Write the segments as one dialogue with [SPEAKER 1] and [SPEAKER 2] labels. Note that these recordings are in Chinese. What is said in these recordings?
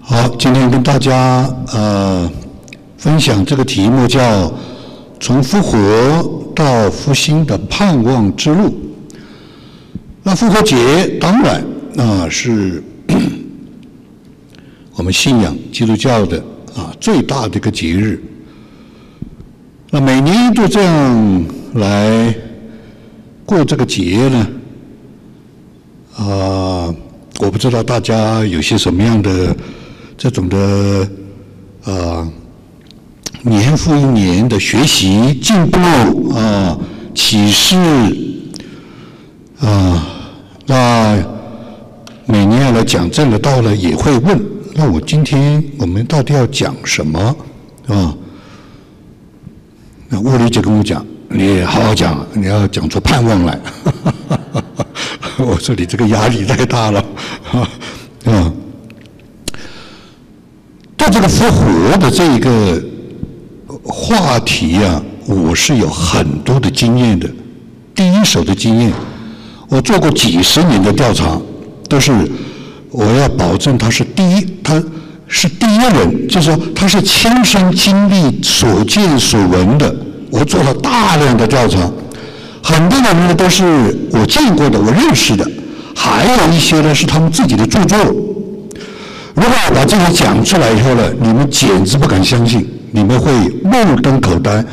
[SPEAKER 1] 好，今天跟大家呃分享这个题目叫“从复活到复兴的盼望之路”。那复活节当然啊是 我们信仰基督教的啊最大的一个节日。那每年都这样来过这个节呢，啊，我不知道大家有些什么样的这种的啊年复一年的学习进步啊启示啊，那每年要来讲这个道了也会问，那我今天我们到底要讲什么啊？那物理就跟我讲：“你好好讲，你要讲出盼望来。”我 说：“你这个压力太大了。”啊，对这个复活的这一个话题啊，我是有很多的经验的，第一手的经验。我做过几十年的调查，都是我要保证他是第一，他。是第一人，就是说他是亲身经历所见所闻的。我做了大量的调查，很多的呢都是我见过的、我认识的，还有一些呢是他们自己的著作。如果把这些讲出来以后呢，你们简直不敢相信，你们会目瞪口呆。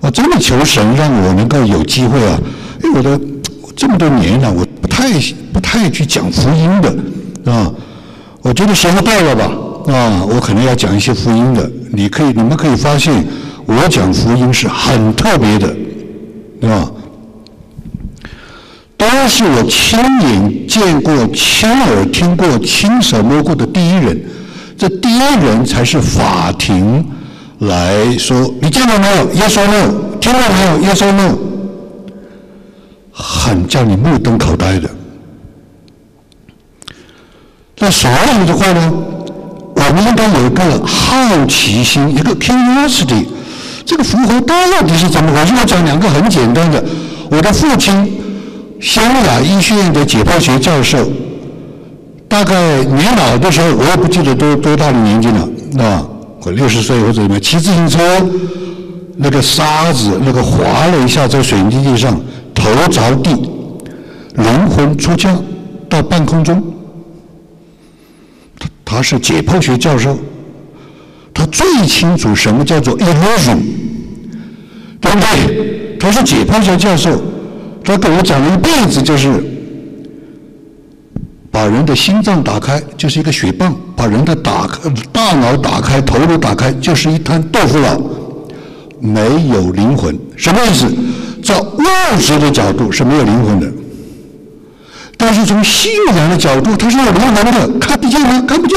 [SPEAKER 1] 我真的求神让我能够有机会啊！因为我的这么多年了，我不太不太去讲福音的啊，我觉得时候到了吧。啊，我可能要讲一些福音的，你可以，你们可以发现，我讲福音是很特别的，对吧？都是我亲眼见过、亲耳听过、亲手摸过的第一人，这第一人才是法庭来说，你见到没有？Yes or no？听到没有？Yes or no？很叫你目瞪口呆的。那所有的话呢？我们应该有一个好奇心，一个 curiosity。这个复活到底是怎么回事？我讲两个很简单的。我的父亲，湘雅医学院的解剖学教授，大概年老的时候，我也不记得多多大的年纪了，啊，我六十岁或者怎么样，骑自行车，那个沙子那个滑了一下在水泥地上，头着地，灵魂出窍到半空中。他他是解剖学教授，他最清楚什么叫做 illusion，对不对？他是解剖学教授，他跟我讲了一辈子，就是把人的心脏打开就是一个血泵，把人的打开大脑打开、头颅打开就是一滩豆腐脑，没有灵魂，什么意思？在物质的角度是没有灵魂的。但是从信仰的角度，他是有灵魂的，看不见吗？看不见。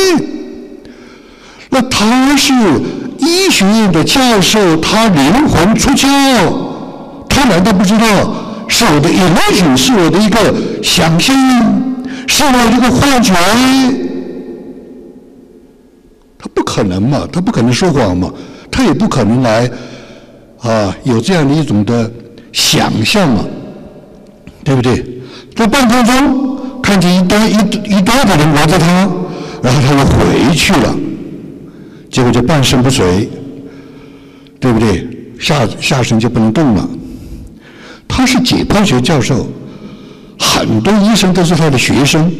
[SPEAKER 1] 那他是医学院的教授，他灵魂出窍，他难道不知道是我的 illusion，是我的一个想象，是我的一个幻觉？他不可能嘛，他不可能说谎嘛，他也不可能来啊有这样的一种的想象嘛，对不对？在半空中看见一堆一一堆的人围着他，然后他又回去了，结果就半身不遂，对不对？下下身就不能动了。他是解剖学教授，很多医生都是他的学生。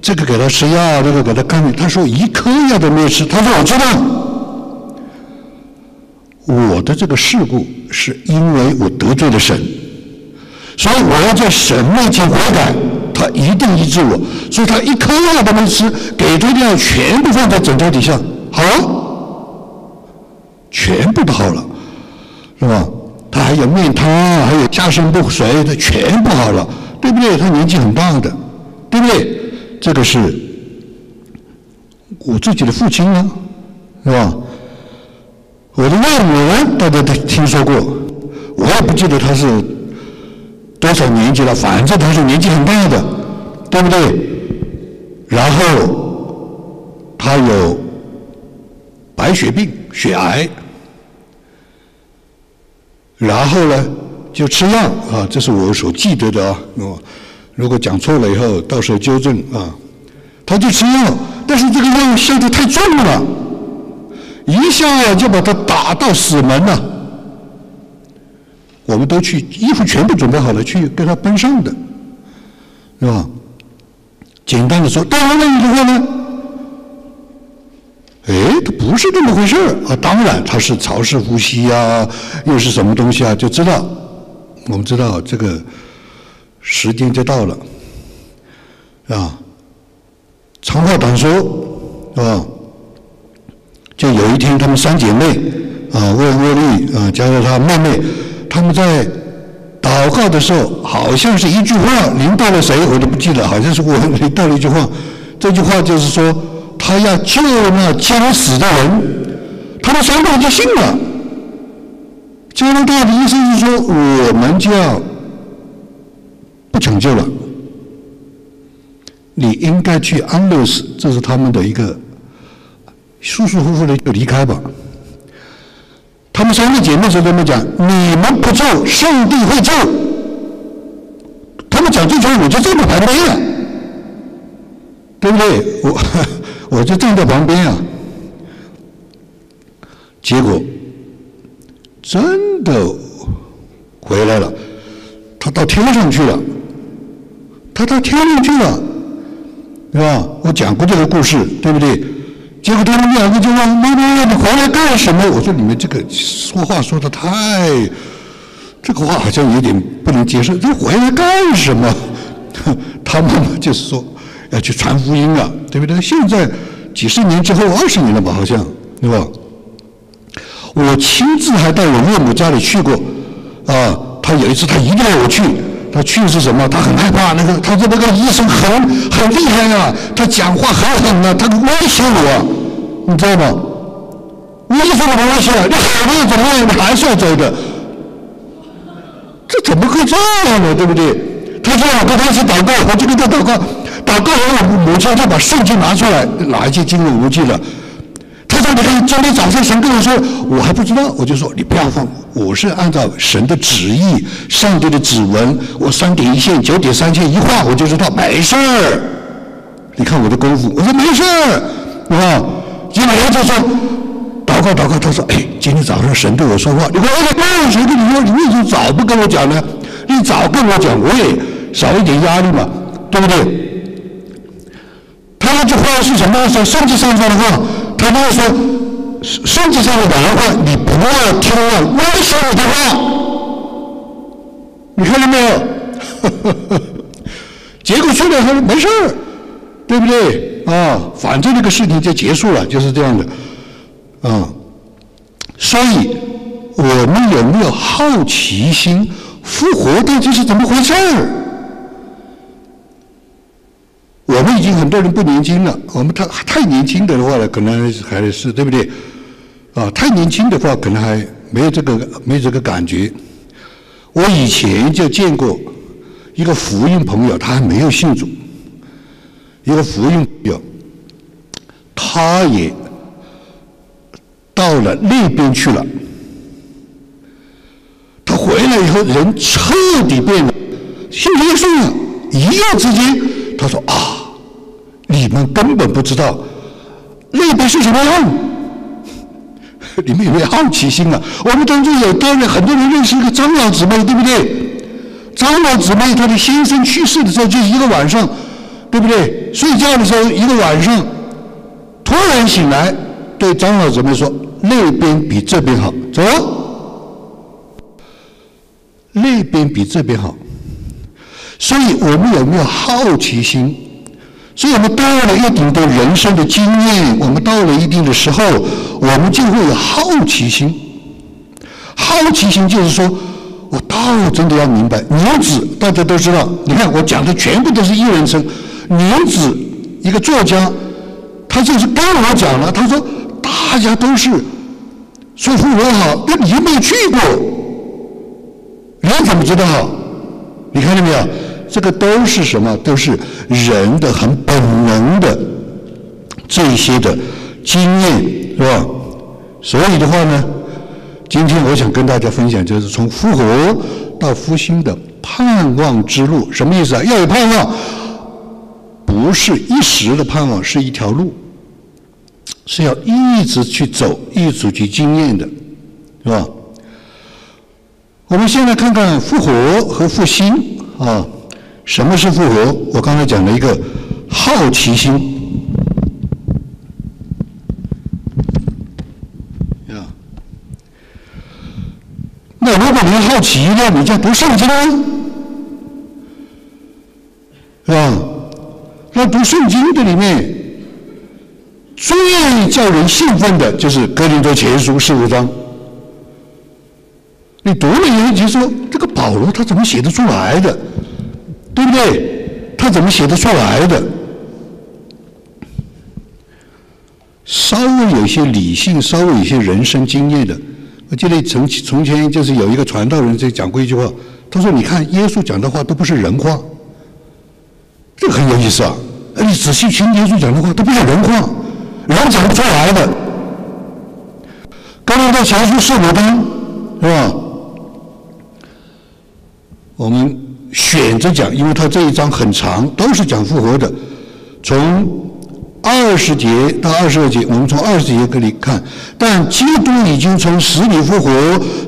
[SPEAKER 1] 这个给他吃药，那个给他干，他说一颗药都没吃。他说我知道，我的这个事故是因为我得罪了神。所以我要在神面前悔改，他一定医治我。所以他一颗药都没吃，给的药全部放在枕头底下，好，全部都好了，是吧？还有面瘫，还有下身不遂，他全部好了，对不对？他年纪很大的，对不对？这个是我自己的父亲啊，是吧？我的外母大家都听说过，我也不记得他是。多少年纪了？反正他是年纪很大的，对不对？然后他有白血病、血癌，然后呢就吃药啊，这是我所记得的啊。如果讲错了以后，到时候纠正啊。他就吃药，但是这个药下的太重了，一下就把他打到死门了。我们都去，衣服全部准备好了，去跟他奔上的，是吧？简单的说，当然了，你的话呢？哎，它不是这么回事儿啊！当然，它是潮湿呼吸呀，又是什么东西啊？就知道，我们知道这个时间就到了，啊，长话短说，是吧？就有一天，她们三姐妹啊，魏魏丽啊，加上她妹妹，他们在祷告的时候，好像是一句话临到了谁，我都不记得，好像是我临 到了一句话，这句话就是说。他要救那将死的人，他们三个人就信了。加拿大的意思是说，我们就要不抢救了，你应该去安乐死，这是他们的一个舒舒服服的就离开吧。他们三个姐妹是这么讲：你们不救，上帝会救。他们讲这句话，我就这么排队了，对不对？我。我就站在旁边啊，结果真的回来了，他到天上去了，他到天上去了，是吧？我讲过这个故事，对不对？结果他们两个就问妈妈：“你回来干什么？”我说：“你们这个说话说的太……这个话好像有点不能接受。这回来干什么？” 他妈妈就说。要去传福音啊，对不对？现在几十年之后，二十年了吧，好像，对吧？我亲自还到我岳母家里去过，啊，他有一次他一定要我去，他去是什么？他很害怕那个，他说那个医生很很厉害啊，他讲话很狠啊，他威胁我，你知道吗？威胁我威胁，你好了怎么样？你还是要走的，这怎么会这样呢？对不对？他说我跟他一起祷告，我就跟他祷告。祷告完，我母亲就把圣经拿出来，哪一节经文我记了。他说：“你看，今天早上神跟我说，我还不知道。”我就说：“你不要放，我是按照神的旨意、上帝的指纹，我三点一线、九点三线一画，我就知道没事儿。你看我的功夫，我说没事儿，啊。结果他就说祷告祷告，他说：“哎，今天早上神对我说话，你说哎，谁跟你说？你为什么早不跟我讲呢？你早跟我讲，我也少一点压力嘛，对不对？”那句话是什么？说圣经上说的话，他那说圣经上的原话，你不要听了威胁你的话，你看到没有？结果去了，他说没事儿，对不对？啊，反正这个事情就结束了，就是这样的，啊。所以我们有没有好奇心？复活到底是怎么回事儿？我们已经很多人不年轻了，我们太太年轻的话呢，可能还是对不对？啊，太年轻的话，可能还没有这个没有这个感觉。我以前就见过一个福音朋友，他还没有信主，一个福音朋友，他也到了那边去了。他回来以后，人彻底变了，信耶稣了，一夜之间，他说啊。你们根本不知道那边是什么样，你们有没有好奇心啊？我们当中有多人，很多人认识一个张老姊妹，对不对？张老姊妹她的先生去世的时候，就是一个晚上，对不对？睡觉的时候一个晚上，突然醒来，对张老姊妹说：“那边比这边好，走。”那边比这边好，所以我们有没有好奇心？所以我们到了一定的人生的经验，我们到了一定的时候，我们就会有好奇心。好奇心就是说，我倒真的要明白。女子大家都知道，你看我讲的全部都是一人称。女子一个作家，他就是跟我讲了，他说大家都是说复活好，那你没有去过，你怎么知道？你看见没有？这个都是什么？都是人的很本能的这些的经验，是吧？所以的话呢，今天我想跟大家分享，就是从复活到复兴的盼望之路，什么意思啊？要有盼望，不是一时的盼望，是一条路，是要一直去走，一直去经验的，是吧？我们先来看看复活和复兴啊，什么是复活？我刚才讲了一个好奇心。那如果你好奇，那你就读圣经，是吧？那读圣经的里面，最叫人兴奋的就是《哥林多前书》十五章。你读了以后就说：“这个保罗他怎么写得出来的？对不对？他怎么写得出来的？”稍微有些理性，稍微有些人生经验的。我记得从从前就是有一个传道人在讲过一句话，他说：“你看耶稣讲的话都不是人话，这很有意思啊！你仔细听耶稣讲的话，都不是人话，人讲不出来的。”刚刚在前述圣母灯，是吧？我们选择讲，因为他这一章很长，都是讲复活的，从。二十节到二十二节，我们从二十节这里看，但基督已经从死里复活，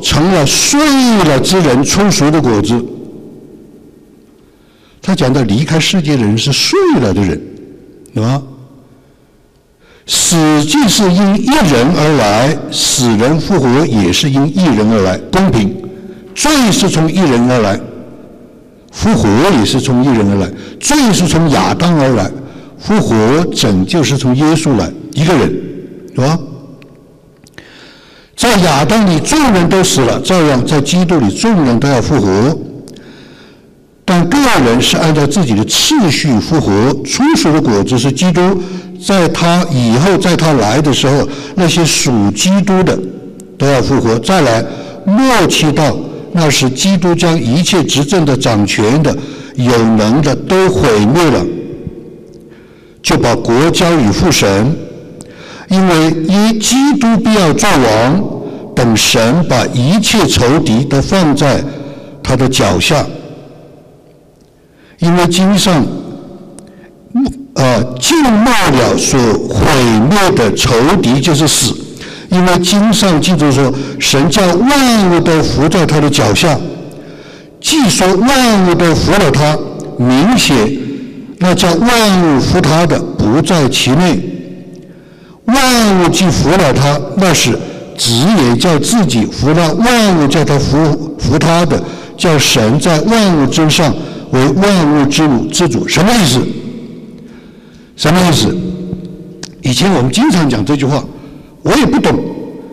[SPEAKER 1] 成了睡了之人出熟的果子。他讲到离开世界的人是睡了的人，对吧？死既是因一人而来，死人复活也是因一人而来，公平。罪是从一人而来，复活也是从一人而来，罪是从亚当而来。复活拯救是从耶稣来一个人，是吧？在亚当里众人都死了，照样在基督里众人都要复活。但个人是按照自己的次序复活。初熟的果子是基督，在他以后，在他来的时候，那些属基督的都要复活。再来，末期到，那是基督将一切执政的、掌权的、有能的都毁灭了。就把国交与父神，因为因基督必要作王，等神把一切仇敌都放在他的脚下。因为经上，呃，尽灭了所毁灭的仇敌就是死。因为经上记住说，神叫万物都伏在他的脚下。既说万物都服了他，明显。那叫万物服他的不在其内，万物既服了他，那是子也叫自己服了万物，叫他服服他的，叫神在万物之上为万物之母之主，什么意思？什么意思？以前我们经常讲这句话，我也不懂，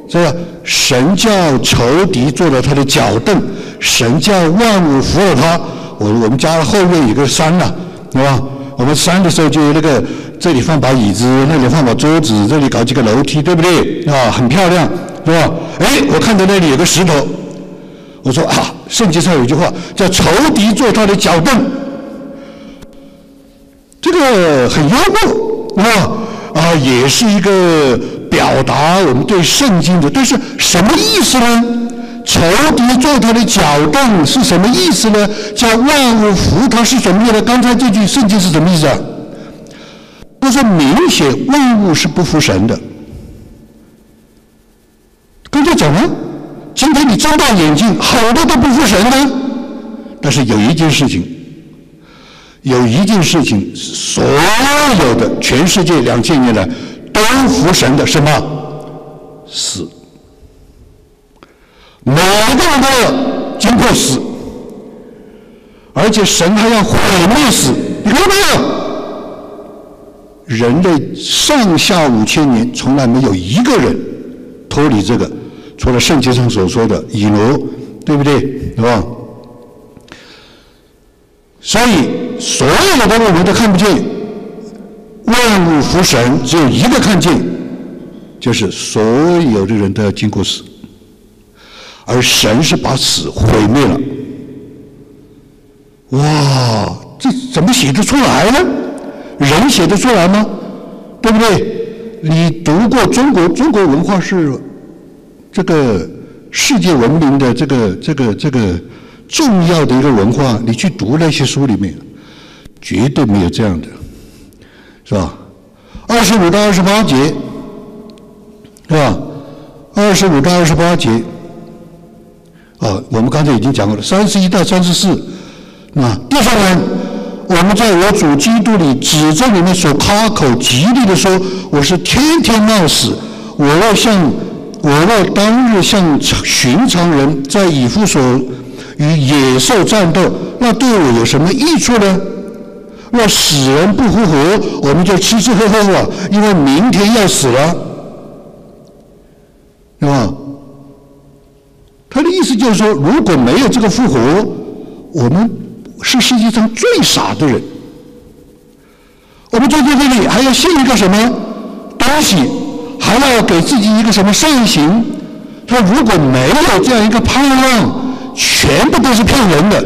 [SPEAKER 1] 是吧？神叫仇敌坐了他的脚凳，神叫万物服了他。我我们家后面有个山呐，是吧？我们山的时候就那个，这里放把椅子，那里放把桌子，这里搞几个楼梯，对不对？啊，很漂亮，是吧？哎，我看到那里有个石头，我说啊，圣经上有句话叫“仇敌坐他的脚凳”，这个很幽默，啊啊，也是一个表达我们对圣经的，但是什么意思呢？仇敌坐他的脚凳是什么意思呢？叫万物服他是什么意思呢？刚才这句圣经是什么意思啊？他说明显万物是不服神的。刚才讲了，今天你睁大眼睛，很多都不服神的。但是有一件事情，有一件事情，所有的全世界两千年来都服神的什么？死。每个人都要经过死，而且神还要毁灭死，你看到没有？人类上下五千年从来没有一个人脱离这个，除了圣经上所说的以挪，对不对？对吧？所以所有的我们都看不见，万物服神，只有一个看见，就是所有的人都要经过死。而神是把死毁灭了，哇，这怎么写得出来呢？人写得出来吗？对不对？你读过中国中国文化是这个世界文明的这个这个这个重要的一个文化，你去读那些书里面，绝对没有这样的，是吧？二十五到二十八节，是吧？二十五到二十八节，啊，我们刚才已经讲过了。三十一到三十四，啊，第三人，我们在我主基督里指着你们所夸口极力的说，我是天天冒死，我要向我要当日向寻常人在以弗所与野兽战斗，那对我有什么益处呢？若死人不复活，我们就吃吃喝喝了，因为明天要死了，是吧？他的意思就是说，如果没有这个复活，我们是世界上最傻的人。我们坐在这里还要信一个什么东西，还要给自己一个什么善行？他如果没有这样一个盼望，全部都是骗人的。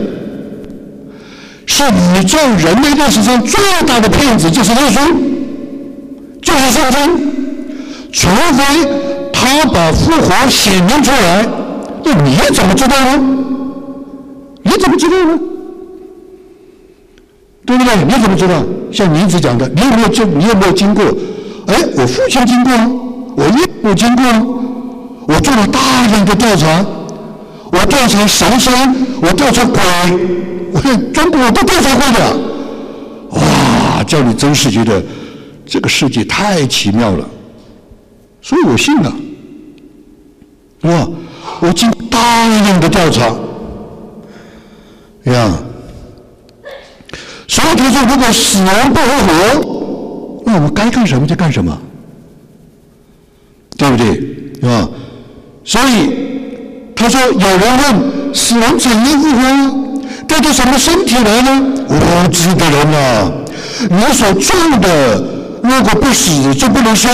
[SPEAKER 1] 是宇宙人类历史上最大的骗子，就是耶稣，就是圣经。除非他把复活显明出来，那你怎么知道呢？你怎么知道呢？对不对？你怎么知道？像您子讲的，你有没有经？你有没有经过？哎，我父亲经过，我岳母经过，我做了大量的调查，我调查神仙，我调查鬼。我看中国都调查过的，哇！叫你真是觉得这个世界太奇妙了，所以我信了，哇！我经大量的调查，呀，所以他说，如果死亡不复活，那我们该干什么就干什么，对不对？是吧？所以他说，有人问死亡怎样复活？带着什么身体来呢？无知的人啊！你所种的，如果不死就不能生；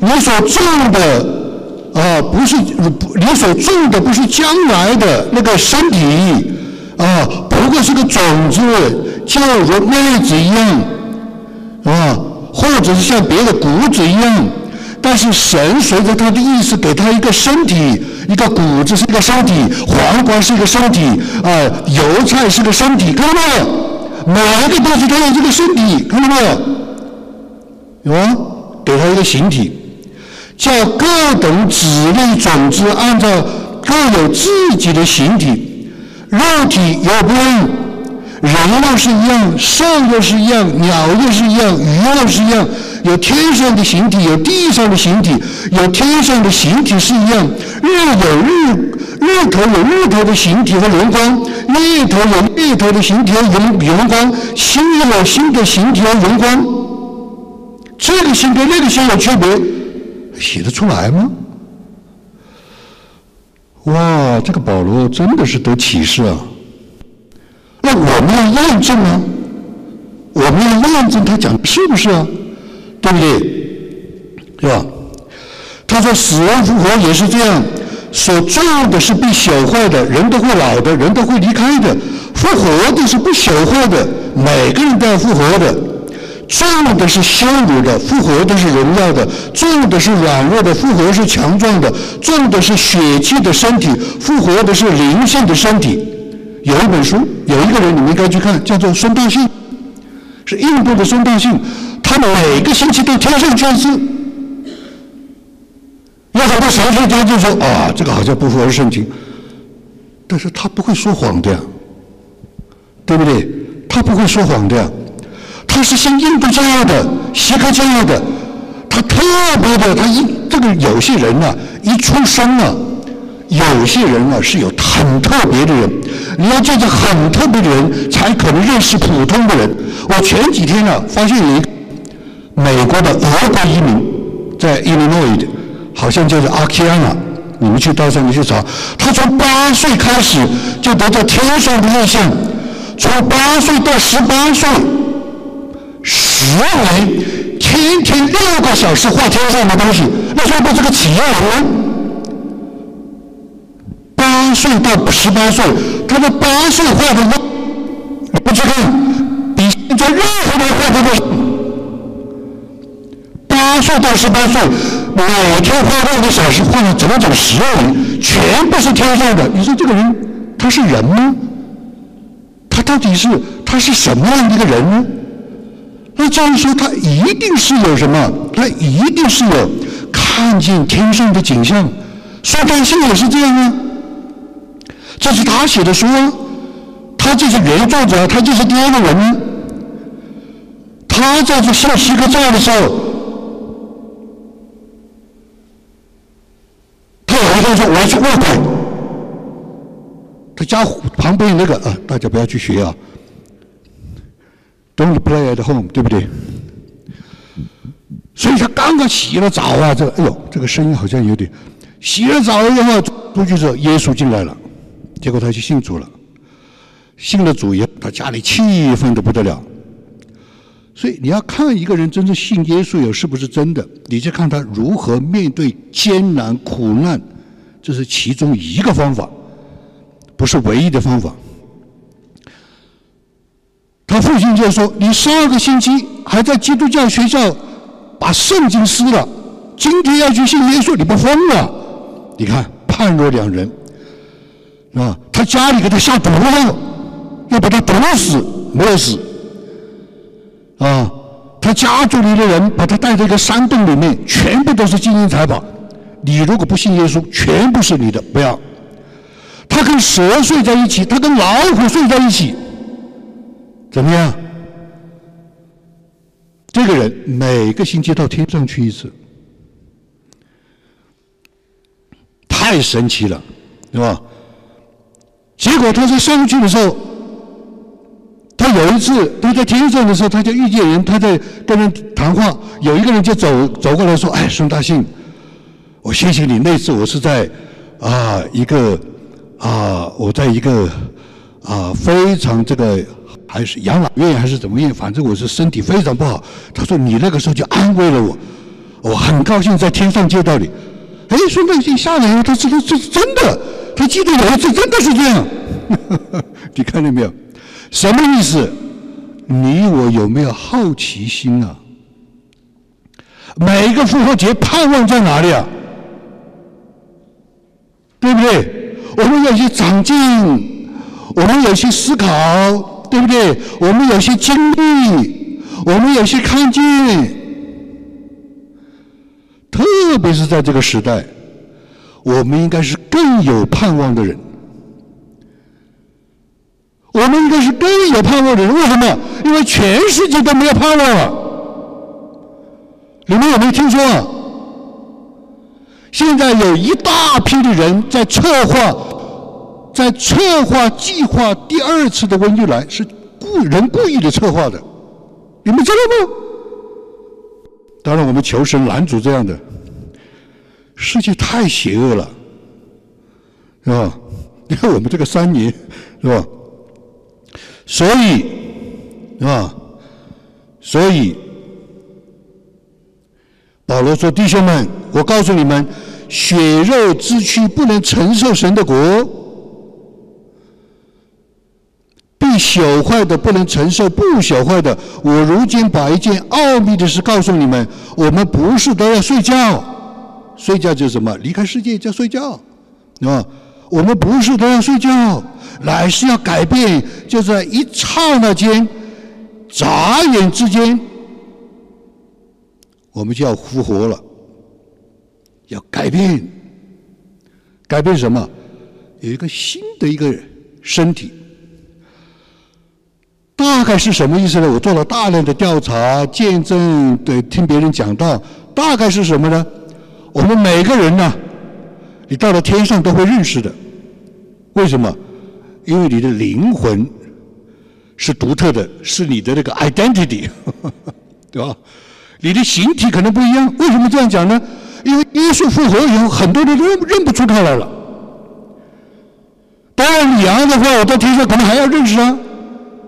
[SPEAKER 1] 你所种的啊，不是你所种的不是将来的那个身体啊，不过是个种子，就如麦子一样啊，或者是像别的谷子一样。但是神随着他的意思给他一个身体，一个谷子是一个身体，黄瓜是一个身体，啊，油菜是个身体，看到没有？每一个东西都有这个身体，看到没有？有啊，给他一个形体，叫各等子类种子按照各有自己的形体，肉体有不一样人又是一样，兽又是一样，鸟又是一样，鱼又是一样。有天上的形体，有地上的形体。有天上的形体是一样，日有日日头有日头的形体和荣光，月头有月头的形体和荣荣光，星有星的形体和荣光。这个星跟那个星有区别，写得出来吗？哇，这个保罗真的是得启示啊！那我们要验证啊，我们要验证他讲是不是啊？对不对？是吧？他说死亡复活也是这样，所种的是被朽坏的，人都会老的，人都会离开的；复活的是不朽坏的，每个人都要复活的。种的是羞辱的，复活的是荣耀的；种的是软弱的，复活是强壮的；种的是血气的身体，复活的是灵性的身体。有一本书，有一个人，你们应该去看，叫做孙道信，是印度的孙道信。他每个星期都天上见字，有很多神学家就说啊，这个好像不符合圣经，但是他不会说谎的呀，对不对？他不会说谎的呀，他是信印度教的、锡克教的，他特别的，他一这个有些人呢，一出生啊。有些人啊是有很特别的人，你要见着很特别的人，才可能认识普通的人。我前几天呢发现有一美国的俄国移民，在 Illinois，好像叫做阿基安娜，你们去到上面去找。他从八岁开始就得到天上的印象，从八岁到十八岁，十年，天天六个小时画天上的东西，那说不是个企业人。八岁到十八岁，他的八岁画的都，你不去看，比现在任何人画的都。八岁到十八岁，每天花六个小时，画了整整十二年，全部是天上的。你说这个人他是人吗？他到底是他是什么样的一个人呢？那这样说，他一定是有什么？他一定是有看见天上的景象。宋代信也是这样啊，这是他写的书啊，他就是原作者，他就是第二个人。他在这下西个照的时候，他有一天说：“我要去卧轨。”他家旁边那个啊，大家不要去学啊。Don't play at home，对不对？所以他刚刚洗了澡啊，这个哎呦，这个声音好像有点。洗了澡以后出去之后，耶稣进来了，结果他就信主了。信了主也，他家里气愤的不得了。所以你要看一个人真正信耶稣有是不是真的，你就看他如何面对艰难苦难，这是其中一个方法，不是唯一的方法。他父亲就说：“你上个星期还在基督教学校把圣经撕了，今天要去信耶稣，你不疯了？你看判若两人，啊，他家里给他下毒药，要把他毒死，没有死。”啊，他家族里的人把他带到一个山洞里面，全部都是金银财宝。你如果不信耶稣，全部是你的，不要。他跟蛇睡在一起，他跟老虎睡在一起，怎么样？这个人每个星期到天上去一次，太神奇了，是吧？结果他在上去的时候。他有一次，他在天上的时候，他就遇见人，他在跟人谈话。有一个人就走走过来说：“哎，孙大信，我谢谢你。那次我是在啊一个啊，我在一个啊非常这个还是养老院还是怎么样，反正我是身体非常不好。他说你那个时候就安慰了我，我很高兴在天上见到你。哎，孙大信下来以后，他知道这是真的，他记得有一次真的是这样。你看见没有？”什么意思？你我有没有好奇心啊？每一个复活节盼望在哪里啊？对不对？我们有些长进，我们有些思考，对不对？我们有些经历，我们有些看见，特别是在这个时代，我们应该是更有盼望的人。我们应该是更有盼望的人，为什么？因为全世界都没有盼望了。你们有没有听说？啊？现在有一大批的人在策划，在策划计划第二次的瘟疫来，是故人故意的策划的。你们知道吗？当然，我们求神拦阻这样的。世界太邪恶了，是吧？你看我们这个三年，是吧？所以，啊，所以，保罗说：“弟兄们，我告诉你们，血肉之躯不能承受神的国，必朽坏的不能承受不朽坏的。我如今把一件奥秘的事告诉你们：我们不是都要睡觉，睡觉就是什么？离开世界叫睡觉，啊。”我们不是都要睡觉，乃是要改变，就在一刹那间、眨眼之间，我们就要复活了，要改变，改变什么？有一个新的一个身体，大概是什么意思呢？我做了大量的调查、见证，对，听别人讲到，大概是什么呢？我们每个人呢？你到了天上都会认识的，为什么？因为你的灵魂是独特的，是你的那个 identity，对吧？你的形体可能不一样，为什么这样讲呢？因为耶稣复活以后，很多人都认不出他来了。当然，羊的话，我到天上可能还要认识啊，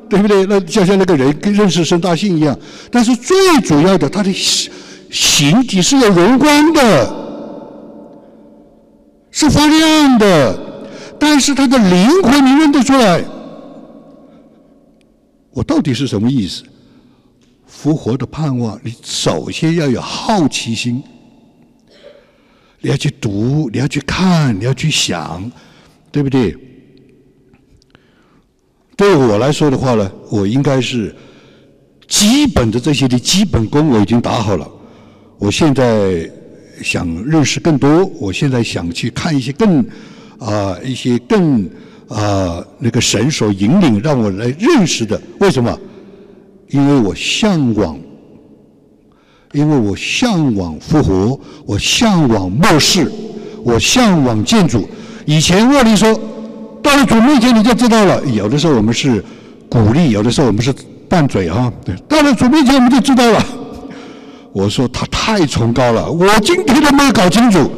[SPEAKER 1] 对不对？那就像那个人跟认识孙大信一样。但是最主要的，他的形体是有荣光的。是发亮的，但是他的灵魂你认得出来。我到底是什么意思？复活的盼望，你首先要有好奇心，你要去读，你要去看，你要去想，对不对？对我来说的话呢，我应该是基本的这些的基本功我已经打好了。我现在想认识更多，我现在想去看一些更啊一些更啊那个神所引领让我来认识的。为什么？因为我向往，因为我向往复活，我向往末世，我向往建筑。以前沃利说，到了主面前你就知道了。有的时候我们是鼓励，有的时候我们是拌嘴哈。对，到了主面前我们就知道了。我说他太崇高了，我今天都没有搞清楚。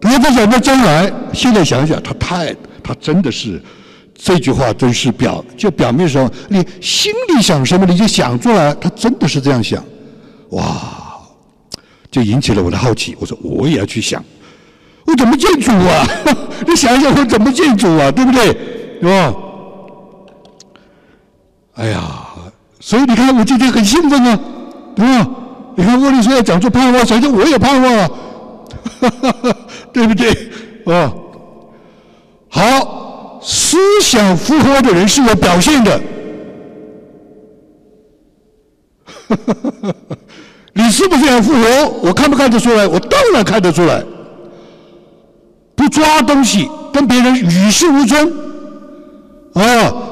[SPEAKER 1] 他在想到将来，现在想想，他太，他真的是这句话真是表，就表面上你心里想什么你就想出来，他真的是这样想，哇，就引起了我的好奇。我说我也要去想，我怎么见主啊？你想想我怎么见主啊？对不对？是吧？哎呀，所以你看我今天很兴奋啊，对吧？你看沃利说要讲出盼望，想想我也盼望啊，对不对？啊，好，思想复活的人是有表现的。你是不是要复活？我看不看得出来？我当然看得出来。不抓东西，跟别人与世无争。啊，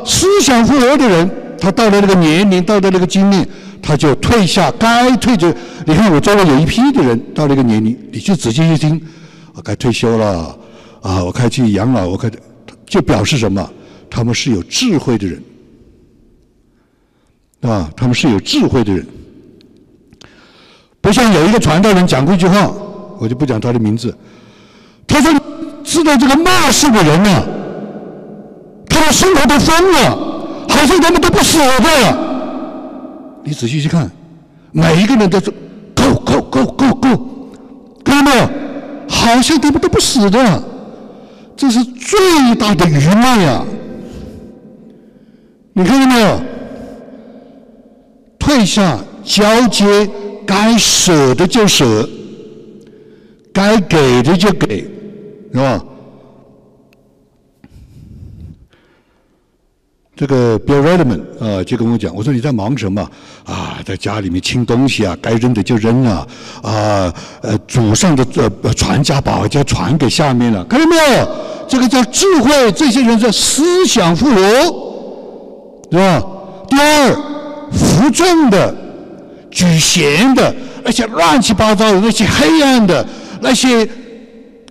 [SPEAKER 1] 思想复活的人，他到了那个年龄，到了那个经历。他就退下，该退就。你看我周围有一批的人到了一个年龄，你就仔细一听，我该退休了，啊，我该去养老，我该，就表示什么？他们是有智慧的人，啊，他们是有智慧的人。不像有一个传道人讲过一句话，我就不讲他的名字。他说：“知道这个骂世的人啊，他的生活都疯了，好像他们都不死的。”你仔细去看，每一个人都是 go go go go go，看到没有？好像他们都不死的，这是最大的愚昧啊！你看到没有？退下交接，该舍的就舍，该给的就给，是吧？这个 Bill Redman 啊，就跟我讲，我说你在忙什么？啊，在家里面清东西啊，该扔的就扔啊，啊，呃，祖上的呃传家宝就传给下面了，看到没有？这个叫智慧，这些人叫思想富有，是吧？第二，扶正的、举贤的，那些乱七八糟的、那些黑暗的、那些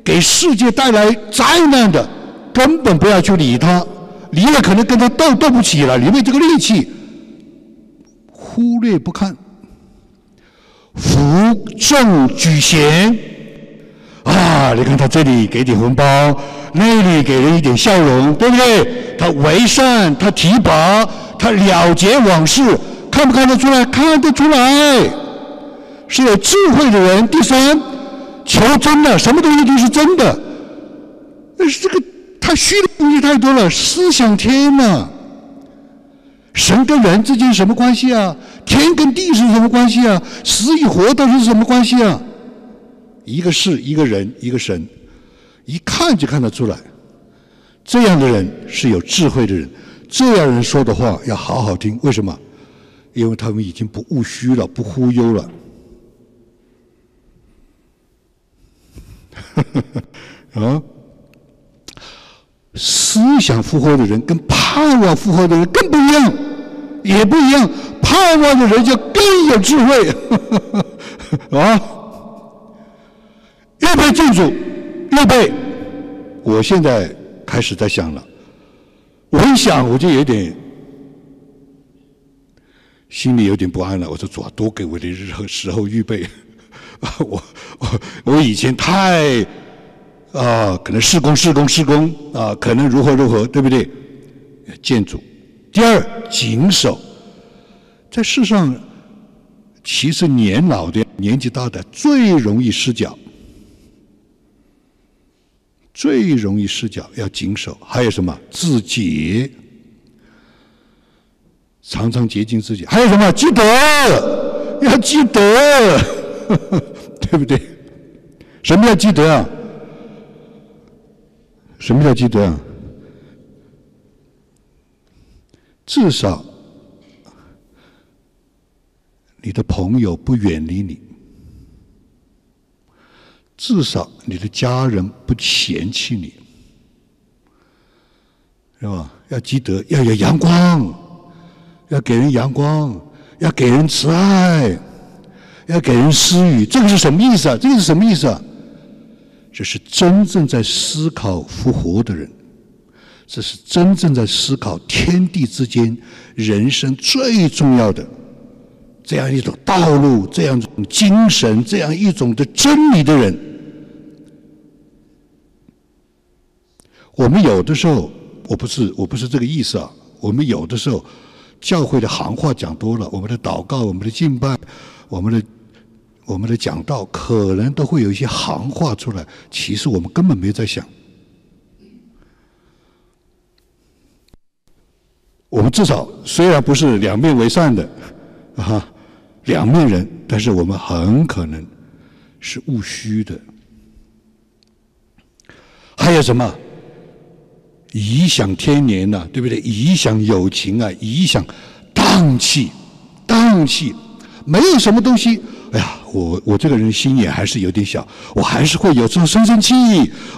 [SPEAKER 1] 给世界带来灾难的，根本不要去理他。你也可能跟他斗斗不起了，你为这个力气忽略不看，扶正举贤啊！你看他这里给点红包，那里给人一点笑容，对不对？他为善，他提拔，他了结往事，看不看得出来？看得出来，是有智慧的人。第三，求真的，什么东西都是真的，但是这个。他虚的东西太多了，思想天呐，神跟人之间什么关系啊？天跟地是什么关系啊？死与活到底是什么关系啊？一个是一个人，一个神，一看就看得出来。这样的人是有智慧的人，这样人说的话要好好听。为什么？因为他们已经不务虚了，不忽悠了。啊？思想复活的人跟盼望复活的人更不一样，也不一样。盼望的人就更有智慧，啊！预备进主，预备。我现在开始在想了，我一想我就有点心里有点不安了。我说主啊，多给我的日后时候预备。我我我以前太。啊，可能施工施工施工啊，可能如何如何，对不对？建筑。第二，谨守。在世上，其实年老的、年纪大的最容易失脚，最容易失脚，要谨守。还有什么？自洁，常常洁净自己。还有什么？积德，要积德，对不对？什么叫积德啊？什么叫积德啊？至少你的朋友不远离你，至少你的家人不嫌弃你，是吧？要积德要有阳光，要给人阳光，要给人慈爱，要给人施予。这个是什么意思啊？这个是什么意思啊？这是真正在思考复活的人，这是真正在思考天地之间人生最重要的这样一种道路、这样一种精神、这样一种的真理的人。我们有的时候，我不是我不是这个意思啊。我们有的时候，教会的行话讲多了，我们的祷告、我们的敬拜、我们的。我们的讲道可能都会有一些行话出来，其实我们根本没在想。我们至少虽然不是两面为善的啊，两面人，但是我们很可能是务虚的。还有什么？颐享天年呐，对不对？颐享友情啊，颐享荡气，荡气，没有什么东西。哎呀，我我这个人心眼还是有点小，我还是会有时候生生气，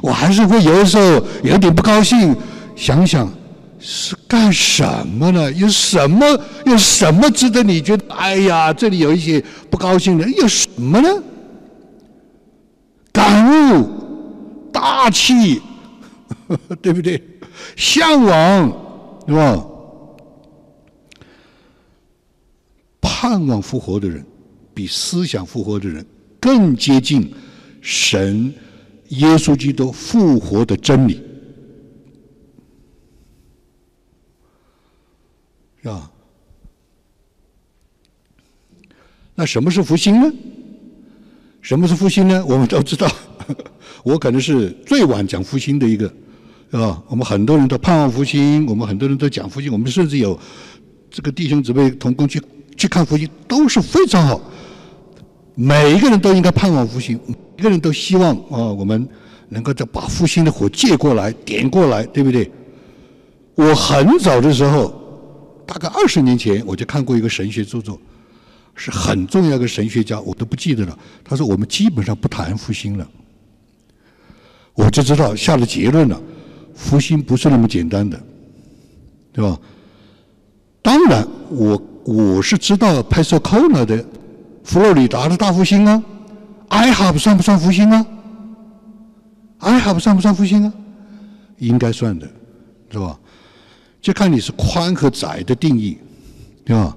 [SPEAKER 1] 我还是会有的时候有点不高兴。想想是干什么呢？有什么有什么值得你觉得？哎呀，这里有一些不高兴的，有什么呢？感悟大气，对不对？向往，对吧？盼望复活的人。比思想复活的人更接近神耶稣基督复活的真理，是吧？那什么是复兴呢？什么是复兴呢？我们都知道，我可能是最晚讲复兴的一个，是吧？我们很多人都盼望复兴，我们很多人都讲复兴，我们甚至有这个弟兄姊妹同工去去看复兴，都是非常好。每一个人都应该盼望复兴，每一个人都希望啊，我们能够再把复兴的火借过来、点过来，对不对？我很早的时候，大概二十年前，我就看过一个神学著作，是很重要的神学家，我都不记得了。他说我们基本上不谈复兴了，我就知道下了结论了，复兴不是那么简单的，对吧？当然，我我是知道派索科纳的。佛罗里达的大复兴啊，I have 算不算复兴啊？I have 算不算复兴啊？应该算的，是吧？就看你是宽和窄的定义，对吧？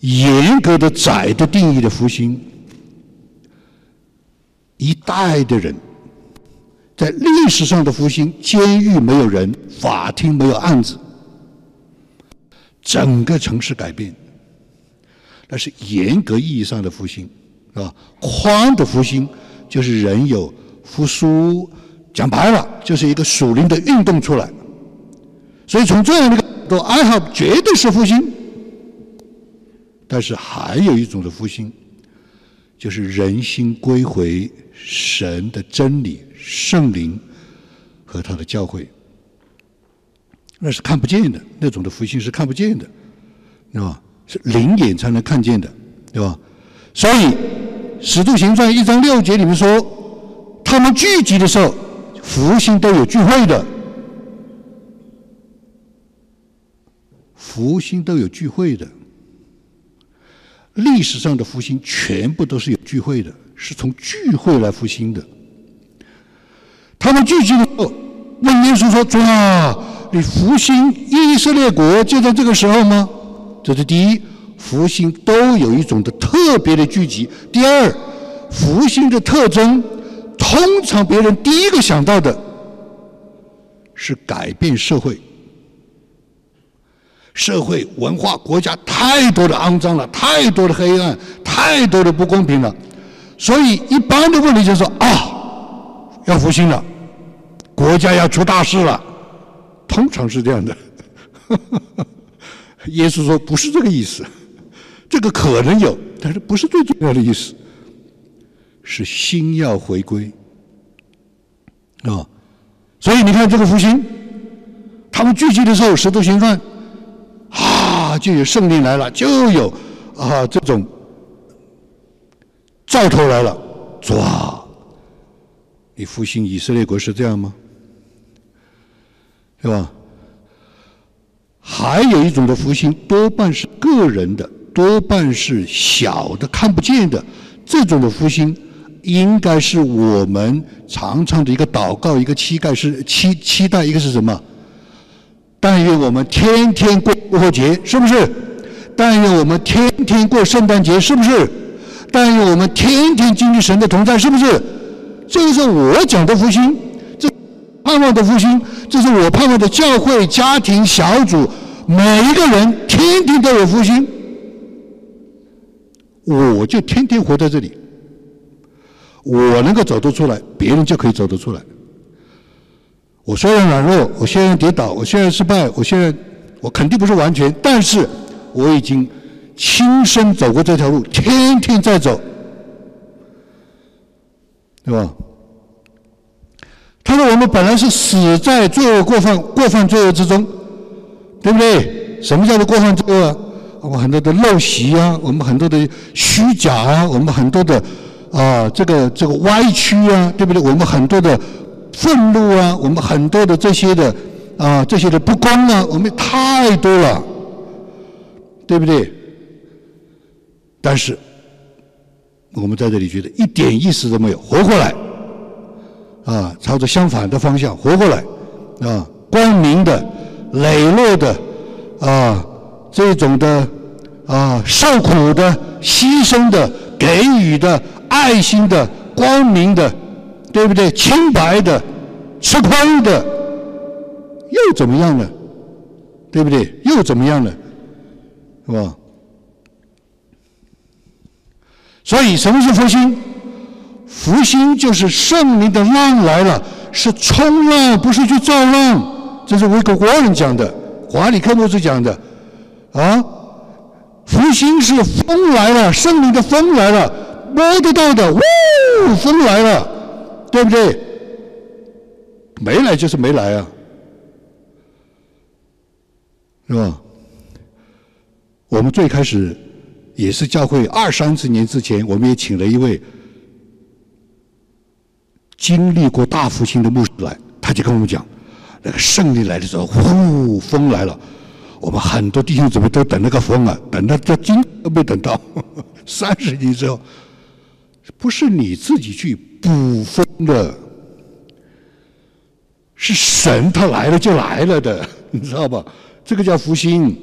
[SPEAKER 1] 严格的窄的定义的复兴，一代的人在历史上的复兴，监狱没有人，法庭没有案子，整个城市改变。那是严格意义上的复兴，是吧？宽的复兴就是人有复苏，讲白了就是一个属灵的运动出来。所以从这样的一个角度爱好绝对是复兴。但是还有一种的复兴，就是人心归回神的真理、圣灵和他的教会。那是看不见的，那种的复兴是看不见的，是吧？是灵眼才能看见的，对吧？所以《使徒行传》一章六节里面说，他们聚集的时候，福星都有聚会的，福星都有聚会的。历史上的福星全部都是有聚会的，是从聚会来复兴的。他们聚集的时候，问耶稣说：“主啊，你复兴以色列国就在这个时候吗？”这是第一，福星都有一种的特别的聚集。第二，福星的特征，通常别人第一个想到的是改变社会、社会文化、国家太多的肮脏了，太多的黑暗，太多的不公平了。所以一般的问题就是啊，要复兴了，国家要出大事了，通常是这样的。耶稣说：“不是这个意思，这个可能有，但是不是最重要的意思。是心要回归啊！所以你看这个复兴，他们聚集的时候，石头行传啊，就有圣灵来了，就有啊这种兆头来了，抓！你复兴以色列国是这样吗？是吧？还有一种的福星，多半是个人的，多半是小的、看不见的。这种的福星，应该是我们常常的一个祷告、一个期待，是期期待一个是什么？但愿我们天天过复活节，是不是？但愿我们天天过圣诞节，是不是？但愿我们天天经历神的同在，是不是？这是我讲的福星，盼望的复兴，这是我盼望的教会、家庭、小组，每一个人天天都有复兴。我就天天活在这里，我能够走得出来，别人就可以走得出来。我虽然软弱，我虽然跌倒，我虽然失败，我现在我肯定不是完全，但是我已经亲身走过这条路，天天在走，对吧？他说：“我们本来是死在罪恶过犯过犯罪恶之中，对不对？什么叫做过犯罪恶？我们很多的陋习啊，我们很多的虚假啊，我们很多的啊这个这个歪曲啊，对不对？我们很多的。”愤怒啊，我们很多的这些的啊，这些的不公啊，我们太多了，对不对？但是我们在这里觉得一点意思都没有，活过来啊，朝着相反的方向活过来啊，光明的、磊落的啊，这种的啊，受苦的、牺牲的、给予的、爱心的、光明的。对不对？清白的、吃亏的，又怎么样呢？对不对？又怎么样呢？是吧？所以，什么是复兴？福星就是圣灵的浪来了，是冲浪，不是去造浪。这是维克国人讲的，华里克牧师讲的。啊，福星是风来了，圣灵的风来了，摸得到的，呜，风来了。对不对？没来就是没来啊，是吧？我们最开始也是教会二三十年之前，我们也请了一位经历过大复兴的牧师来，他就跟我们讲，那个胜利来的时候，呼，风来了，我们很多弟兄姊妹都等那个风啊，等到这今都没等到，三十年之后，不是你自己去。捕风的，是神，他来了就来了的，你知道吧？这个叫福星，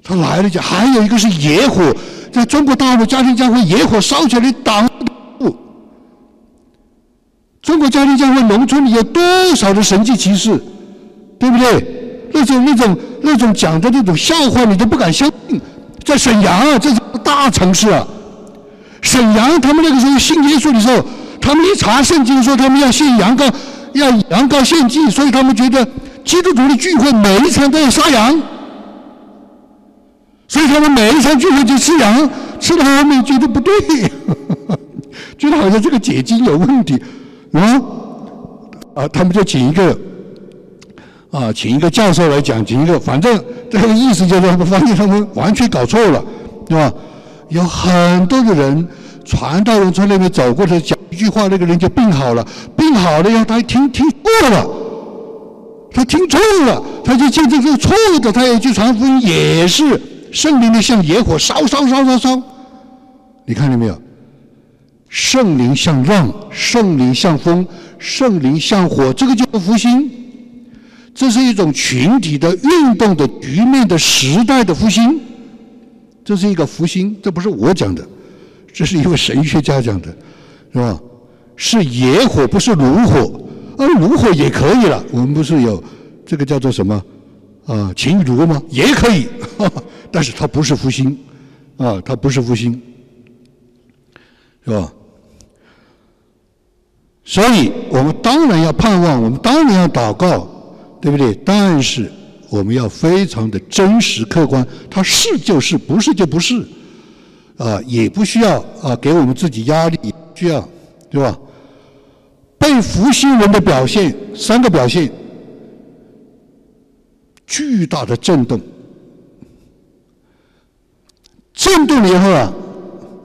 [SPEAKER 1] 他来了就还有一个是野火，在中国大陆家庭教会野火烧起来挡。中国家庭教会农村里有多少的神迹奇事，对不对？那种那种那种讲的那种笑话，你都不敢相信。在沈阳啊，这是大城市啊，沈阳他们那个时候信耶稣的时候。他们一查圣经说他们要献羊羔，要羊羔献祭，所以他们觉得基督徒的聚会每一场都要杀羊，所以他们每一场聚会就吃羊，吃到后面觉得不对，觉得好像这个解经有问题，啊，啊，他们就请一个啊，请一个教授来讲，请一个，反正这个意思就是他们发现他们完全搞错了，对吧？有很多的人。传道人从那边走过来讲一句话，那个人就病好了。病好了以后，他听听错了，他听错了，他就见证这个错的，他也去传福音，也是圣灵的像野火烧烧烧烧烧。你看见没有？圣灵像浪，圣灵像风，圣灵像火，这个就是复兴。这是一种群体的运动的局面的时代的复兴，这是一个复兴，这不是我讲的。这是一位神学家讲的，是吧？是野火，不是炉火。啊，炉火也可以了。我们不是有这个叫做什么啊？秦炉吗？也可以，但是它不是复兴，啊，它不是复兴，是吧？所以我们当然要盼望，我们当然要祷告，对不对？但是我们要非常的真实客观，它是就是，不是就不是。啊，也不需要啊，给我们自己压力，需要，对吧？被福星人的表现，三个表现，巨大的震动，震动了以后啊，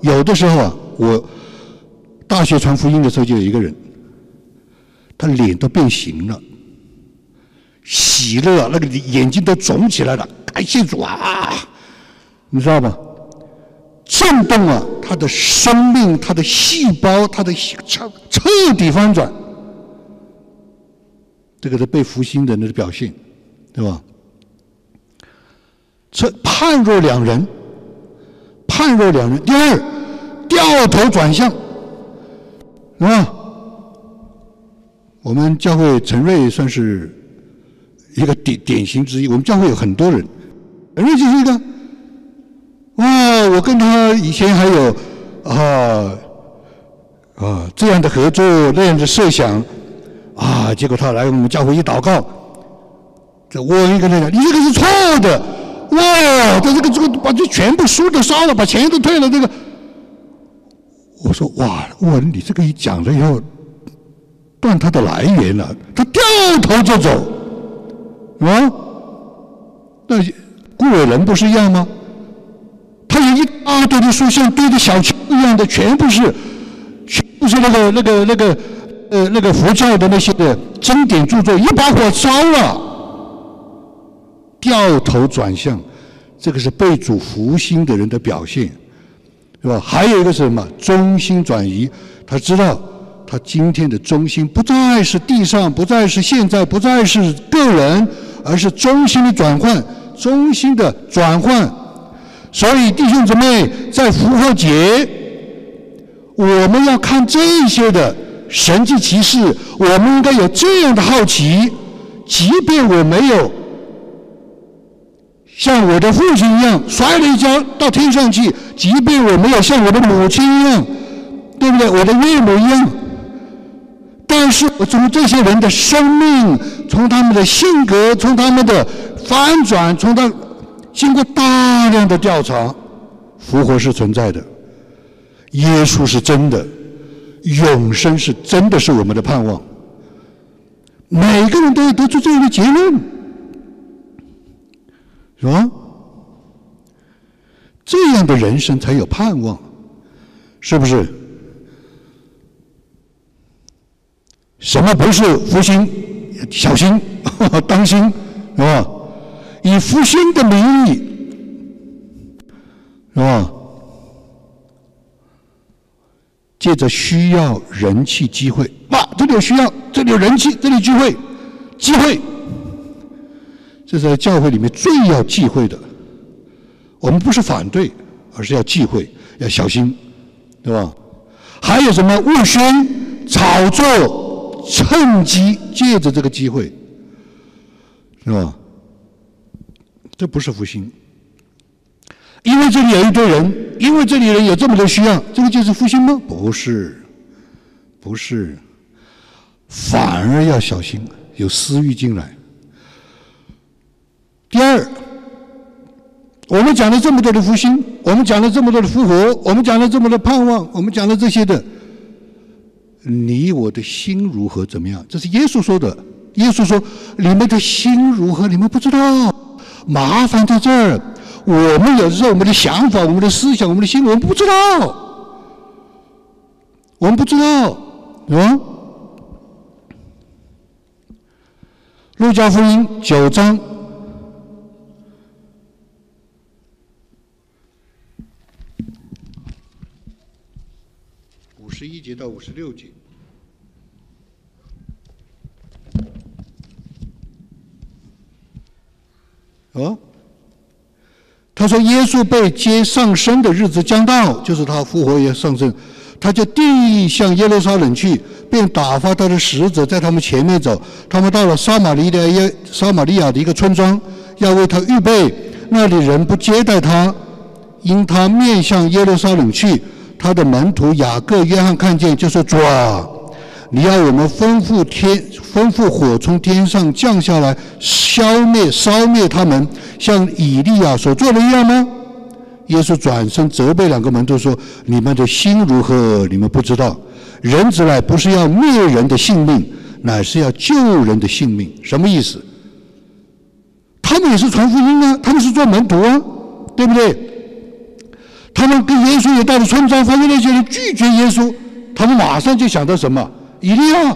[SPEAKER 1] 有的时候啊，我大学传福音的时候就有一个人，他脸都变形了，喜乐，那个眼睛都肿起来了，感谢主啊，你知道吧？震动啊，他的生命，他的细胞，他的彻彻底翻转，这个是被福星人的表现，对吧？这判若两人，判若两人。第二，掉头转向，啊？我们教会陈瑞算是一个典典型之一。我们教会有很多人，陈瑞就是一个。哇！我跟他以前还有啊啊这样的合作，那样的设想啊，结果他来我们教会一祷告，这我一个人讲，你这个是错的。哇！他这个这个把这全部书都烧了，把钱都退了。这个，我说哇哇！你这个一讲了以后，断他的来源了，他掉头就走，啊？那顾伟人不是一样吗？他有一大堆的书，像堆的小丘一样的，全部是，全部是那个那个那个呃那个佛教的那些的经典著作，一把火烧了。掉头转向，这个是被主福星的人的表现，是吧？还有一个是什么？中心转移，他知道今天的中心不再是地上，不再是现在，不再是个人，而是中心的转换，中心的转换。所以弟兄姊妹，在复活节，我们要看这些的神迹奇事，我们应该有这样的好奇，即便我没有。像我的父亲一样摔了一跤到天上去，即便我没有像我的母亲一样，对不对？我的岳母一样，但是我从这些人的生命，从他们的性格，从他们的翻转，从他经过大量的调查，复活是存在的，耶稣是真的，永生是真的是我们的盼望。每个人都要得出这样的结论。是吧？这样的人生才有盼望，是不是？什么不是福星？小心，当心，是吧？以福星的名义，是吧？借着需要人气机会，哇，这里有需要，这里有人气，这里聚会，机会。这是在教会里面最要忌讳的。我们不是反对，而是要忌讳，要小心，对吧？还有什么误宣、炒作、趁机借着这个机会，是吧？这不是福星。因为这里有一堆人，因为这里人有这么多需要，这个就是福星吗？不是，不是，反而要小心，有私欲进来。第二，我们讲了这么多的复兴，我们讲了这么多的复活，我们讲了这么多盼望，我们讲了这些的，你我的心如何？怎么样？这是耶稣说的。耶稣说：“你们的心如何？你们不知道。麻烦在这儿。我们有时候我们的想法、我们的思想、我们的心，我们不知道。我们不知道，啊？路加福音九章五。”十一节到五十六节，哦，他说耶稣被接上升的日子将到，就是他复活也上升，他就定义向耶路撒冷去，并打发他的使者在他们前面走。他们到了撒玛利亚耶撒玛利亚的一个村庄，要为他预备，那里人不接待他，因他面向耶路撒冷去。他的门徒雅各、约翰看见，就说：“主啊，你要我们吩咐天，吩咐火从天上降下来，消灭、烧灭他们，像以利亚所做的一样吗？”耶稣转身责备两个门徒说：“你们的心如何？你们不知道，人子来不是要灭人的性命，乃是要救人的性命。什么意思？他们也是传福音啊，他们是做门徒啊，对不对？”他们跟耶稣也到了村庄，发现那些人拒绝耶稣，他们马上就想到什么？以利亚，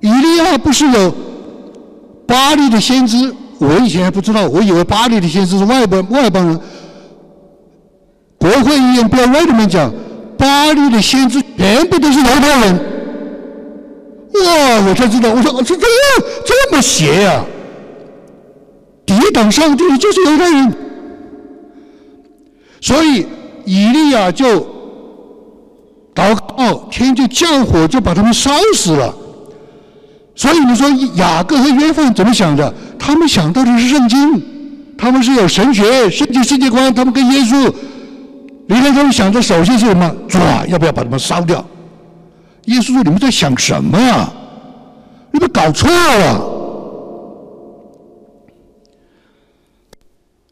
[SPEAKER 1] 以利亚不是有巴黎的先知？我以前还不知道，我以为巴黎的先知是外邦外邦人。国会议员标外里面讲，巴黎的先知全部都是犹太人。哇！我才知道，我说这这这么邪呀！抵挡上帝的就是犹太人，所以以利亚就祷告，天就降火，就把他们烧死了。所以你说雅各和约翰怎么想的？他们想到的是圣经，他们是有神学、圣经世界观，他们跟耶稣。你看他们想的首先是什么？抓，要不要把他们烧掉？耶稣说：“你们在想什么呀？你们搞错了，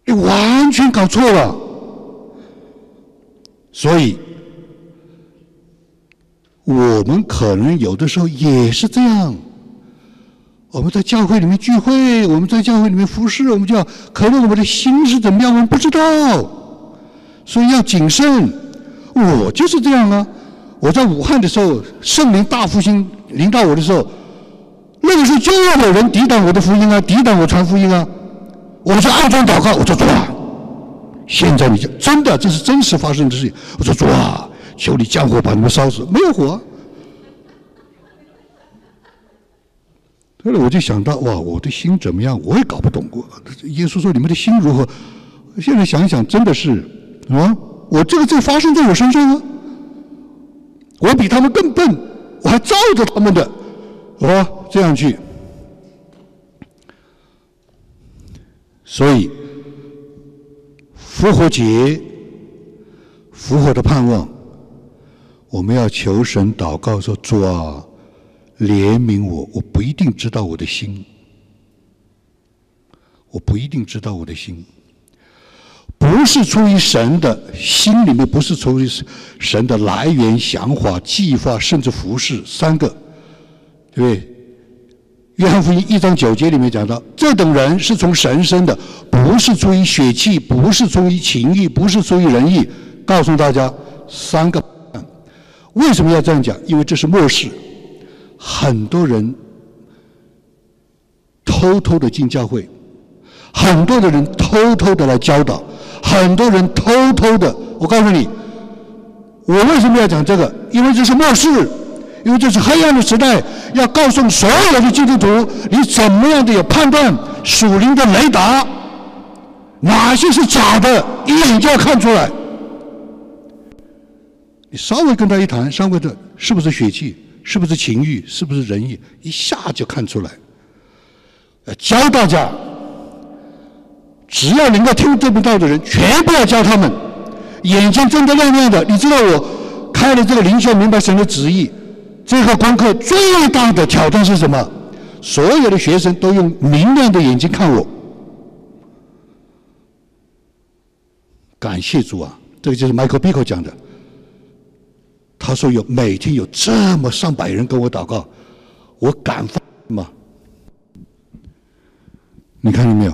[SPEAKER 1] 你完全搞错了。”所以，我们可能有的时候也是这样。我们在教会里面聚会，我们在教会里面服侍，我们就要可能我们的心是怎么样，我们不知道，所以要谨慎。我就是这样啊！我在武汉的时候，圣灵大复兴临到我的时候，那个时候就要有人抵挡我的福音啊，抵挡我传福音啊！我就暗中祷告，我说主啊，现在你就真的，这是真实发生的事情。我说主啊，求你降火把你们烧死，没有火。后来我就想到，哇，我的心怎么样？我也搞不懂过。耶稣说：“你们的心如何？”现在想想，真的是啊，我这个罪发生在我身上啊。我比他们更笨，我还照着他们的，好吧，这样去。所以复活节、复活的盼望，我们要求神祷告说：“主啊。”怜悯我，我不一定知道我的心，我不一定知道我的心，不是出于神的心里面，不是出于神的来源、想法、计划，甚至服饰三个，对不对？约翰福音一章九节里面讲到，这等人是从神生的，不是出于血气，不是出于情欲，不是出于仁义。告诉大家三个，为什么要这样讲？因为这是末世。很多人偷偷的进教会，很多的人偷偷的来教导，很多人偷偷的。我告诉你，我为什么要讲这个？因为这是末世，因为这是黑暗的时代，要告诉所有的基督徒，你怎么样的有判断属灵的雷达，哪些是假的，一眼就要看出来。你稍微跟他一谈，稍微的，是不是血气？是不是情欲？是不是仁义？一下就看出来。教大家，只要能够听这门道的人，全部要教他们，眼睛睁得亮亮的。你知道我开了这个灵修，明白神的旨意。这个功课最大的挑战是什么？所有的学生都用明亮的眼睛看我。感谢主啊！这个就是 Michael Biko 讲的。他说有每天有这么上百人跟我祷告，我敢放吗？你看到没有？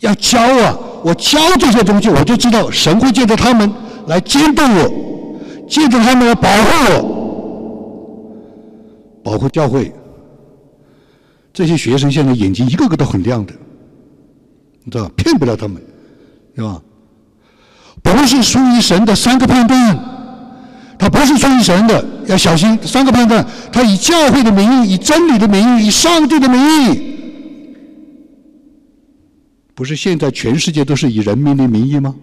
[SPEAKER 1] 要教啊！我教这些东西，我就知道神会借着他们来监督我，借着他们来保护我，保护教会。这些学生现在眼睛一个个都很亮的，你知道骗不了他们，是吧？不是属于神的三个判断。他不是出于神的，要小心三个判断。他以教会的名义、以真理的名义、以上帝的名义，不是现在全世界都是以人民的名义吗？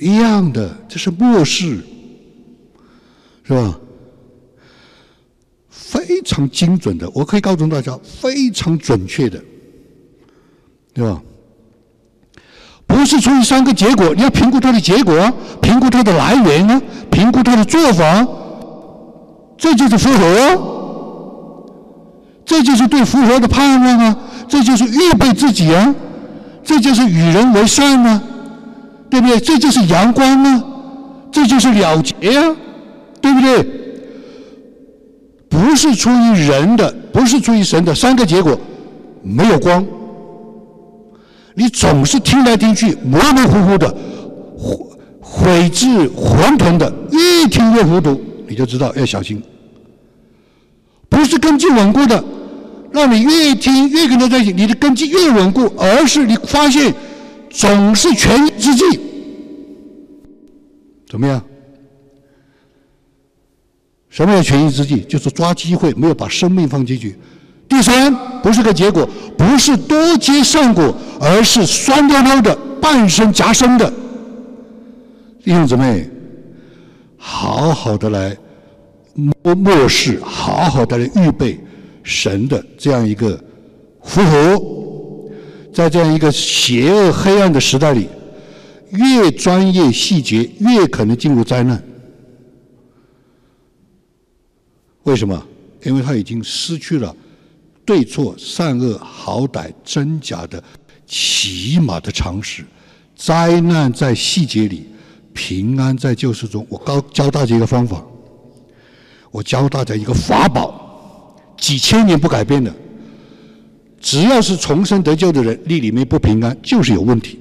[SPEAKER 1] 一样的，这是末世，是吧？非常精准的，我可以告诉大家，非常准确的，对吧？不是出于三个结果，你要评估它的结果，评估它的来源啊，评估它的做法，这就是复合，这就是对复合的盼望啊，这就是预备自己啊，这就是与人为善啊，对不对？这就是阳光啊，这就是了结啊，对不对？不是出于人的，不是出于神的三个结果，没有光。你总是听来听去模模糊糊的，悔悔至混沌的，越听越糊涂，你就知道要小心。不是根基稳固的，让你越听越跟他在一起，你的根基越稳固，而是你发现总是权宜之计。怎么样？什么叫权宜之计？就是抓机会，没有把生命放进去。第三，不是个结果，不是多结善果，而是酸溜溜的半生夹生的。弟兄姊妹，好好的来漠漠视，好好的来预备神的这样一个复活，在这样一个邪恶黑暗的时代里，越专业细节，越可能进入灾难。为什么？因为他已经失去了对错、善恶、好歹、真假的起码的常识。灾难在细节里，平安在救世中。我教教大家一个方法，我教大家一个法宝，几千年不改变的。只要是重生得救的人，你里面不平安，就是有问题。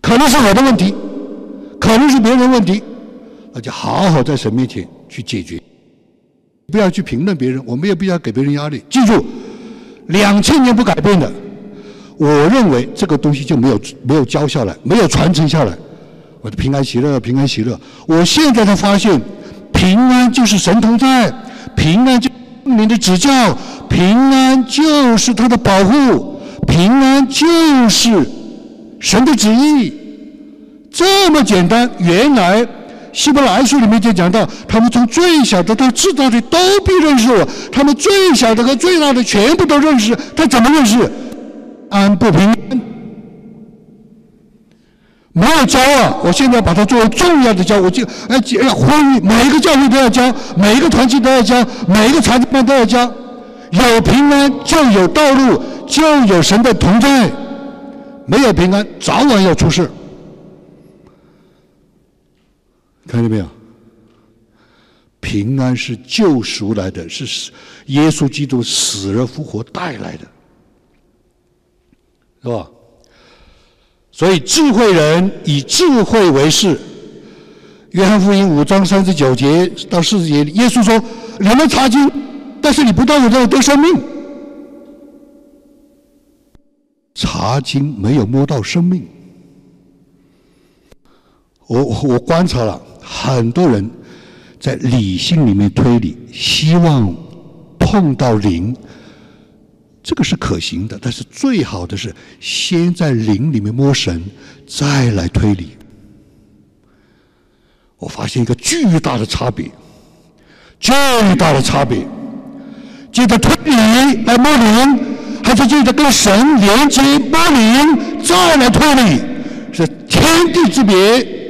[SPEAKER 1] 可能是我的问题，可能是别人问题，那就好好在神面前去解决。不要去评论别人，我们也不要给别人压力。记住，两千年不改变的，我认为这个东西就没有没有教下来，没有传承下来。我的平安喜乐，平安喜乐。我现在才发现，平安就是神同在，平安就圣灵的指教，平安就是他的保护，平安就是神的旨意。这么简单，原来。希伯来书里面就讲到，他们从最小的到最大的都必认识我，他们最小的和最大的全部都认识。他怎么认识？安不平安，没有教啊！我现在把它作为重要的教，我就哎要呼吁每一个教会都要教，每一个团体都要教，每一个传班都要教。有平安就有道路，就有神的同在；没有平安，早晚要出事。看见没有？平安是救赎来的，是耶稣基督死而复活带来的，是吧？所以智慧人以智慧为事。约翰福音五章三十九节到四十节，耶稣说：“你们查经，但是你不到我这里得生命。查经没有摸到生命。”我我观察了。很多人在理性里面推理，希望碰到灵，这个是可行的。但是最好的是先在灵里面摸神，再来推理。我发现一个巨大的差别，巨大的差别。记得推理来摸灵，还是记得跟神连接摸灵再来推理，是天地之别。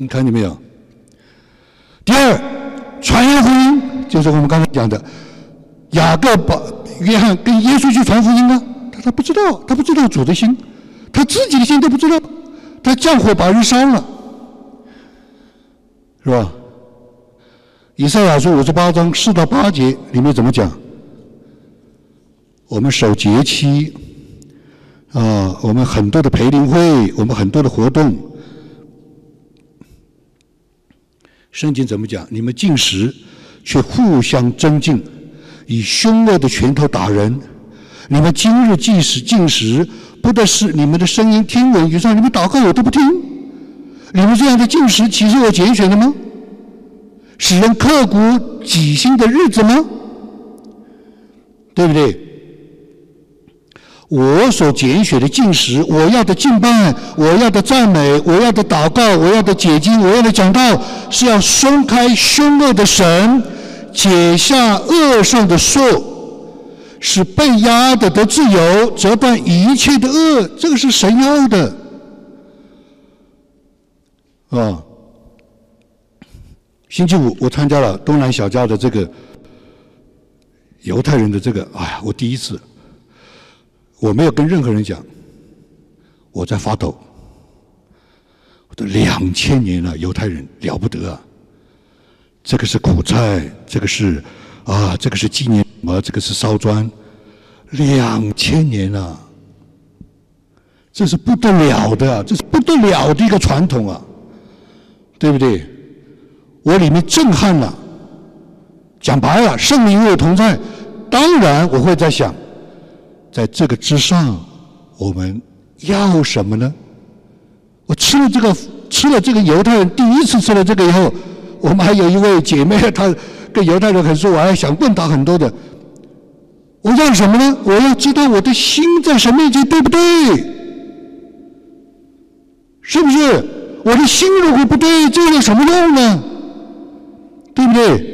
[SPEAKER 1] 你看见没有？第二，传扬福音就是我们刚才讲的，雅各把约翰跟耶稣去传福音呢，他他不知道，他不知道主的心，他自己的心都不知道，他降火把人烧了，是吧？以赛亚书五十八章四到八节里面怎么讲？我们守节期，啊，我们很多的培灵会，我们很多的活动。圣经怎么讲？你们进食，却互相争竞，以凶恶的拳头打人。你们今日即使进食，不得是你们的声音听闻于上。你们祷告我都不听。你们这样的进食，岂是我拣选的吗？使人刻骨己心的日子吗？对不对？我所拣选的进食，我要的敬拜，我要的赞美，我要的祷告，我要的解经，我要的讲道，是要松开凶恶的神，解下恶上的束，使被压的得自由，折断一切的恶。这个是神要的啊！星期五我参加了东南小教的这个犹太人的这个，哎呀，我第一次。我没有跟任何人讲，我在发抖。我都两千年了，犹太人了不得啊！这个是苦菜，这个是啊，这个是纪念什么？这个是烧砖，两千年了，这是不得了的，这是不得了的一个传统啊，对不对？我里面震撼了。讲白了，圣灵与我同在，当然我会在想，在这个之上，我们要什么呢？我吃了这个，吃了这个犹太人第一次吃了这个以后，我们还有一位姐妹，她跟犹太人很熟，我还想问她很多的。我要什么呢？我要知道我的心在什么面前对不对？是不是？我的心如果不对，这有什么用呢？对不对？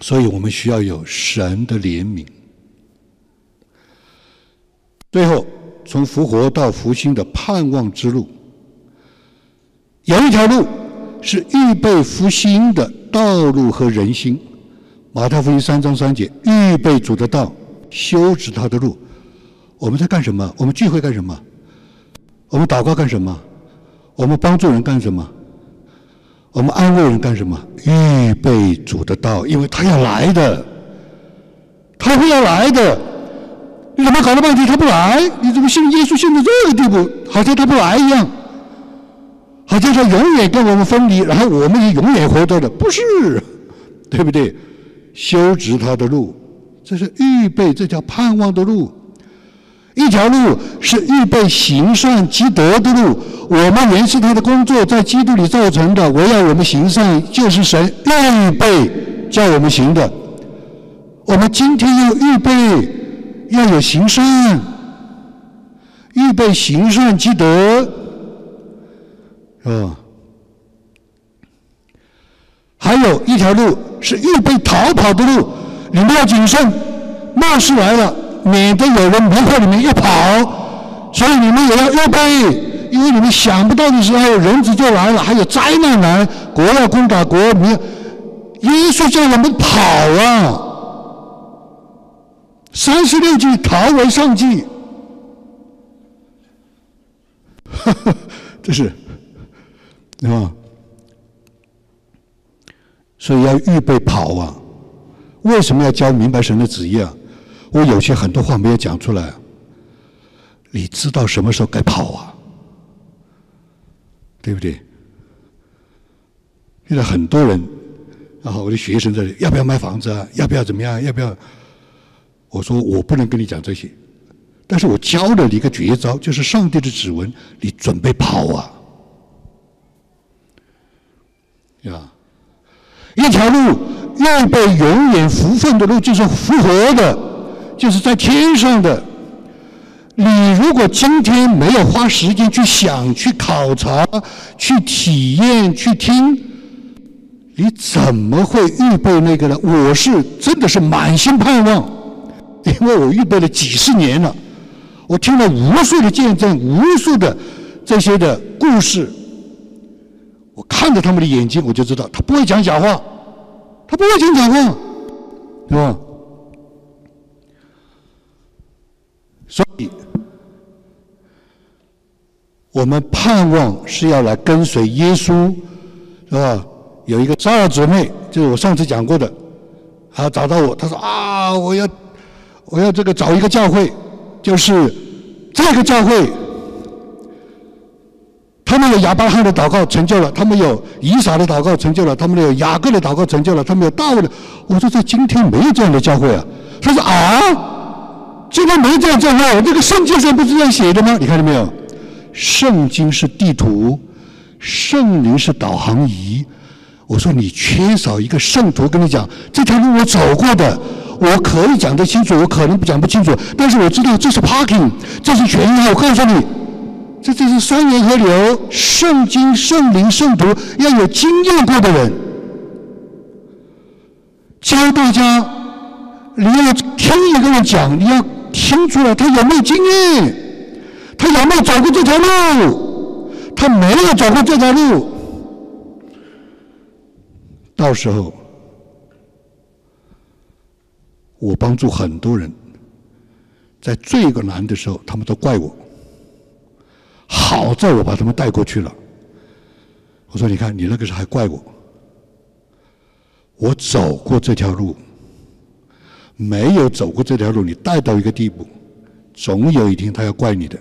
[SPEAKER 1] 所以我们需要有神的怜悯。最后，从复活到复兴的盼望之路，有一条路是预备复兴的道路和人心。马太福音三章三节，预备主的道，修直他的路。我们在干什么？我们聚会干什么？我们祷告干什么？我们帮助人干什么？我们安慰人干什么？预备主的道，因为他要来的，他会要来的。你怎么搞了半天他不来？你怎么信耶稣信到这个地步，好像他不来一样？好像他永远跟我们分离，然后我们也永远活着的，不是？对不对？修直他的路，这是预备，这条盼望的路。一条路是预备行善积德的路，我们原是他的工作，在基督里造成的。我要我们行善，就是神预备叫我们行的。我们今天要预备，要有行善，预备行善积德，啊。还有一条路是预备逃跑的路，你们要谨慎，末世来了。免得有人迷惑你们一跑，所以你们也要预备，因为你们想不到的时候，人子就来了，还有灾难来，国要攻打国，民，耶稣叫我们跑啊！三十六计，逃为上计，这是，啊，所以要预备跑啊！为什么要教明白神的旨意啊？我有些很多话没有讲出来，你知道什么时候该跑啊？对不对？现在很多人，然后我的学生这里要不要买房子啊？要不要怎么样？要不要？我说我不能跟你讲这些，但是我教了你一个绝招，就是上帝的指纹，你准备跑啊！呀，一条路预备永远福分的路，就是复活的。就是在天上的，你如果今天没有花时间去想、去考察、去体验、去听，你怎么会预备那个呢？我是真的是满心盼望，因为我预备了几十年了，我听了无数的见证、无数的这些的故事，我看着他们的眼睛，我就知道他不会讲假话，他不会讲假话，是吧？所以，我们盼望是要来跟随耶稣，是吧？有一个十二姊妹，就是我上次讲过的，啊，找到我，她说啊，我要，我要这个找一个教会，就是这个教会，他们有亚伯拉罕的祷告成就了，他们有以撒的祷告成就了，他们有雅各的祷告成就了，他们有大卫的。我说在今天没有这样的教会啊。他说啊。今天没这样教会，这个圣经上不是这样写的吗？你看到没有？圣经是地图，圣灵是导航仪。我说你缺少一个圣徒，跟你讲这条路我走过的，我可以讲得清楚，我可能讲不清楚，但是我知道这是 parking，这是悬崖。我告诉你，这这是三源河流。圣经、圣灵、圣徒要有经验过的人教大家，你要听一个人讲，你要。听出来他有没有经验？他有没有走过这条路？他没有走过这条路。到时候，我帮助很多人，在最个难的时候，他们都怪我。好在我把他们带过去了。我说：“你看，你那个时候还怪我。我走过这条路。”没有走过这条路，你带到一个地步，总有一天他要怪你的，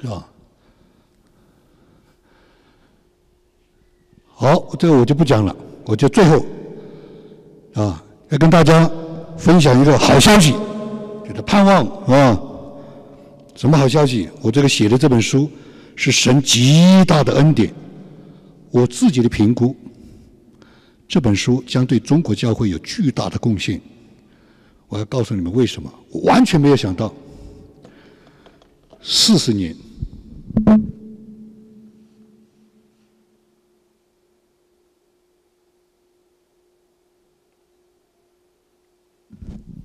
[SPEAKER 1] 是吧？好，这个我就不讲了，我就最后啊，要跟大家分享一个好消息，就是盼望啊。什么好消息？我这个写的这本书是神极大的恩典，我自己的评估，这本书将对中国教会有巨大的贡献。我要告诉你们为什么，我完全没有想到，四十年。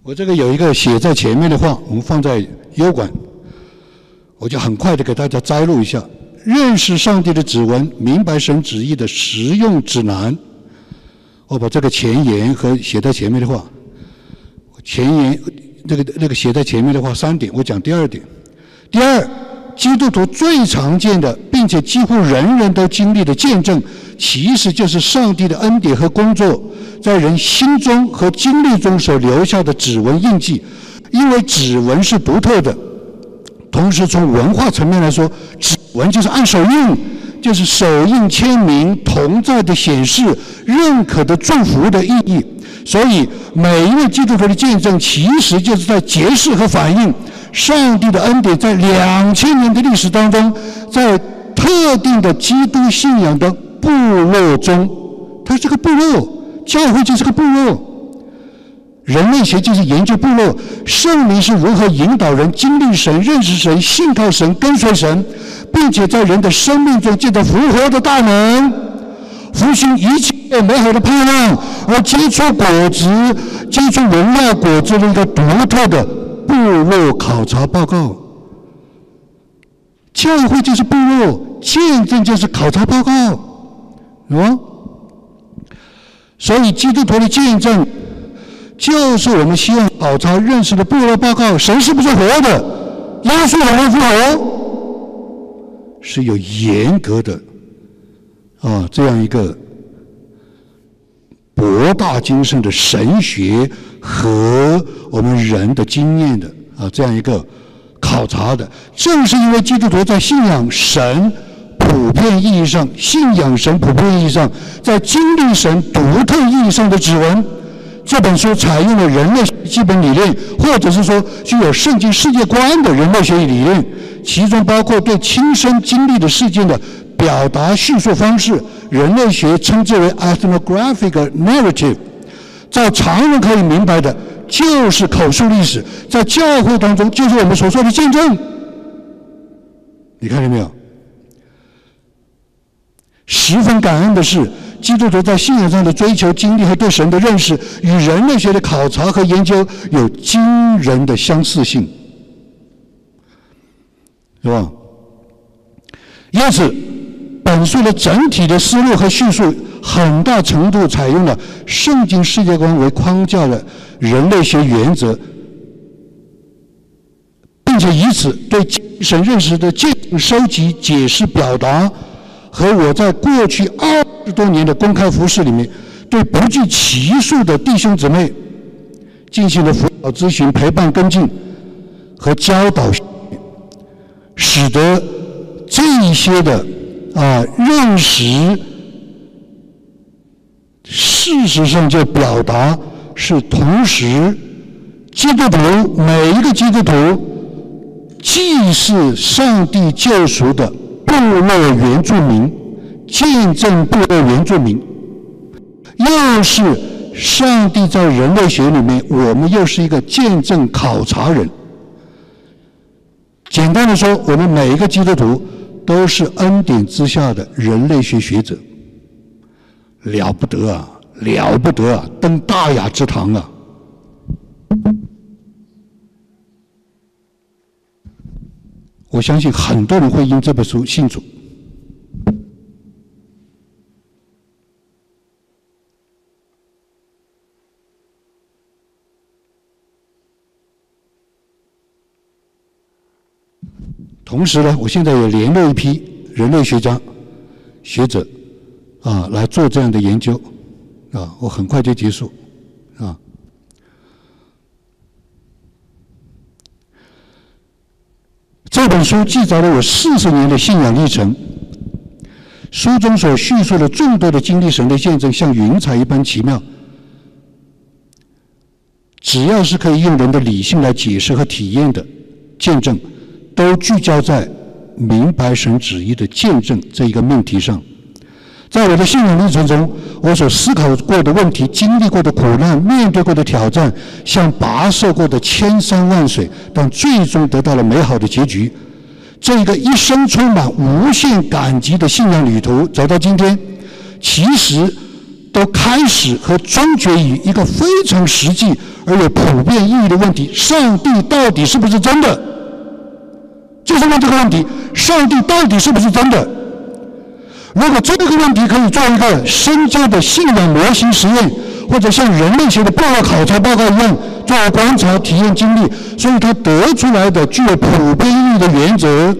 [SPEAKER 1] 我这个有一个写在前面的话，我们放在优管，我就很快的给大家摘录一下：认识上帝的指纹，明白神旨意的实用指南。我把这个前言和写在前面的话，前言这个那个写在前面的话三点，我讲第二点。第二，基督徒最常见的，并且几乎人人都经历的见证，其实就是上帝的恩典和工作。在人心中和经历中所留下的指纹印记，因为指纹是独特的。同时，从文化层面来说，指纹就是按手印，就是手印签名同在的显示、认可的祝福的意义。所以，每一位基督徒的见证，其实就是在揭示和反映上帝的恩典，在两千年的历史当中，在特定的基督信仰的部落中，它是个部落。教会就是个部落，人类学就是研究部落。圣灵是如何引导人经历神、认识神、信靠神、跟随神，并且在人的生命中见到复活的大能，复兴一切美好的盼望，而结出果子、结出荣耀果子的一个独特的部落考察报告。教会就是部落，见证就是考察报告，啊。所以，基督徒的见证，就是我们希望考察认识的部落报告：神是不是活的？耶稣会不复活？是有严格的啊，这样一个博大精深的神学和我们人的经验的啊，这样一个考察的。正是因为基督徒在信仰神。普遍意义上，信仰神普遍意义上，在经历神独特意义上的指纹，这本书采用了人类基本理念，或者是说具有圣经世界观的人类学理论，其中包括对亲身经历的事件的表达叙述方式，人类学称之为 ethnographic narrative，在常人可以明白的，就是口述历史，在教会当中就是我们所说的见证。你看见没有？十分感恩的是，基督徒在信仰上的追求、经历和对神的认识，与人类学的考察和研究有惊人的相似性，是吧？因此，本书的整体的思路和叙述，很大程度采用了圣经世界观为框架的人类学原则，并且以此对精神认识的进行收集、解释、表达。和我在过去二十多年的公开服饰里面，对不计其数的弟兄姊妹进行了辅导咨询、陪伴跟进和教导，使得这一些的啊认识，事实上就表达是同时，基督徒每一个基督徒既是上帝救赎的。部落原住民，见证部落原住民，又是上帝在人类学里面，我们又是一个见证考察人。简单的说，我们每一个基督徒都是恩典之下的人类学学者，了不得啊，了不得啊，登大雅之堂啊！我相信很多人会因这本书信主。同时呢，我现在也联络一批人类学家、学者，啊，来做这样的研究，啊，我很快就结束，啊。这本书记载了我四十年的信仰历程。书中所叙述的众多的经历神的见证，像云彩一般奇妙。只要是可以用人的理性来解释和体验的见证，都聚焦在明白神旨意的见证这一个命题上。在我的信仰历程中，我所思考过的问题、经历过的苦难、面对过的挑战，像跋涉过的千山万水，但最终得到了美好的结局。这一个一生充满无限感激的信仰旅途，走到今天，其实都开始和终结于一个非常实际而有普遍意义的问题：上帝到底是不是真的？就是问这个问题：上帝到底是不是真的？如果这个问题可以做一个深究的信仰模型实验，或者像人类学的报告考察报告一样。做观察、体验、经历，所以他得出来的具有普遍意义的原则，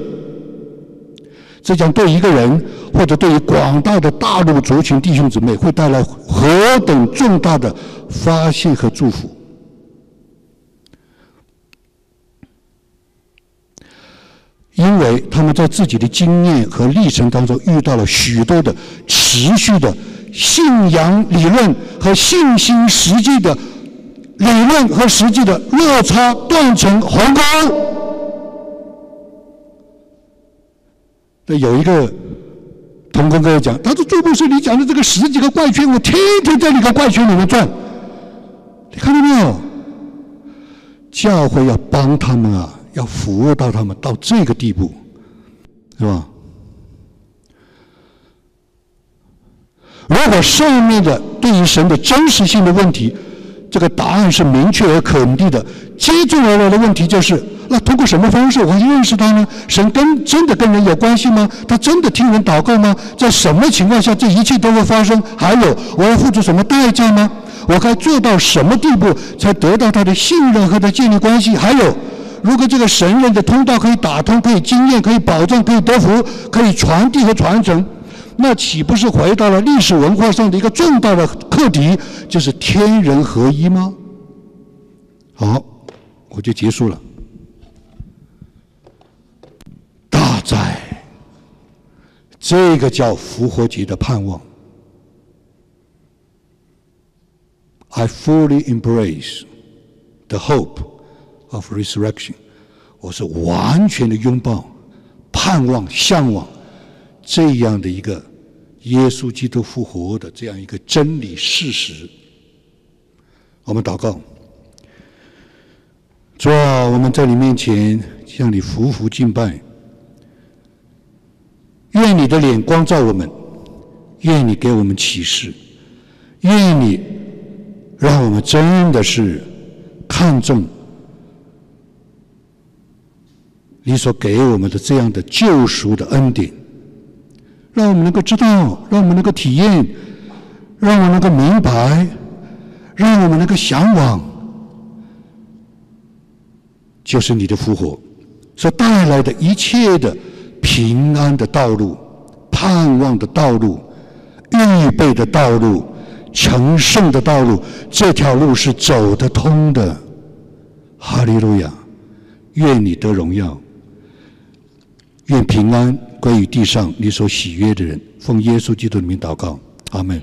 [SPEAKER 1] 这将对一个人或者对于广大的大陆族群弟兄姊妹会带来何等重大的发现和祝福！因为他们在自己的经验和历程当中遇到了许多的持续的信仰理论和信心实际的。理论和实际的落差断成鸿沟。那有一个同工跟我讲，他说：“朱博士，你讲的这个十几个怪圈，我天天在那个怪圈里面转。你看到没有？教会要帮他们啊，要服务到他们到这个地步，是吧？如果上面的对于神的真实性的问题。”这个答案是明确而肯定的。接踵而来的问题就是：那通过什么方式我认识他呢？神跟真的跟人有关系吗？他真的听人祷告吗？在什么情况下这一切都会发生？还有，我要付出什么代价吗？我该做到什么地步才得到他的信任和他建立关系？还有，如果这个神人的通道可以打通，可以经验，可以保证，可以得福，可以传递和传承？那岂不是回到了历史文化上的一个重大的课题，就是天人合一吗？好，我就结束了。大哉，这个叫复活节的盼望。I fully embrace the hope of resurrection。我是完全的拥抱、盼望、向往这样的一个。耶稣基督复活的这样一个真理事实，我们祷告，主啊，我们在你面前向你匍匐敬拜，愿你的脸光照我们，愿你给我们启示，愿你让我们真的是看重你所给我们的这样的救赎的恩典。让我们能够知道，让我们能够体验，让我们能够明白，让我们能够向往，就是你的复活所带来的一切的平安的道路、盼望的道路、预备的道路、成圣的道路。这条路是走得通的。哈利路亚！愿你得荣耀，愿平安。归于地上你所喜悦的人，奉耶稣基督的名祷告，阿门。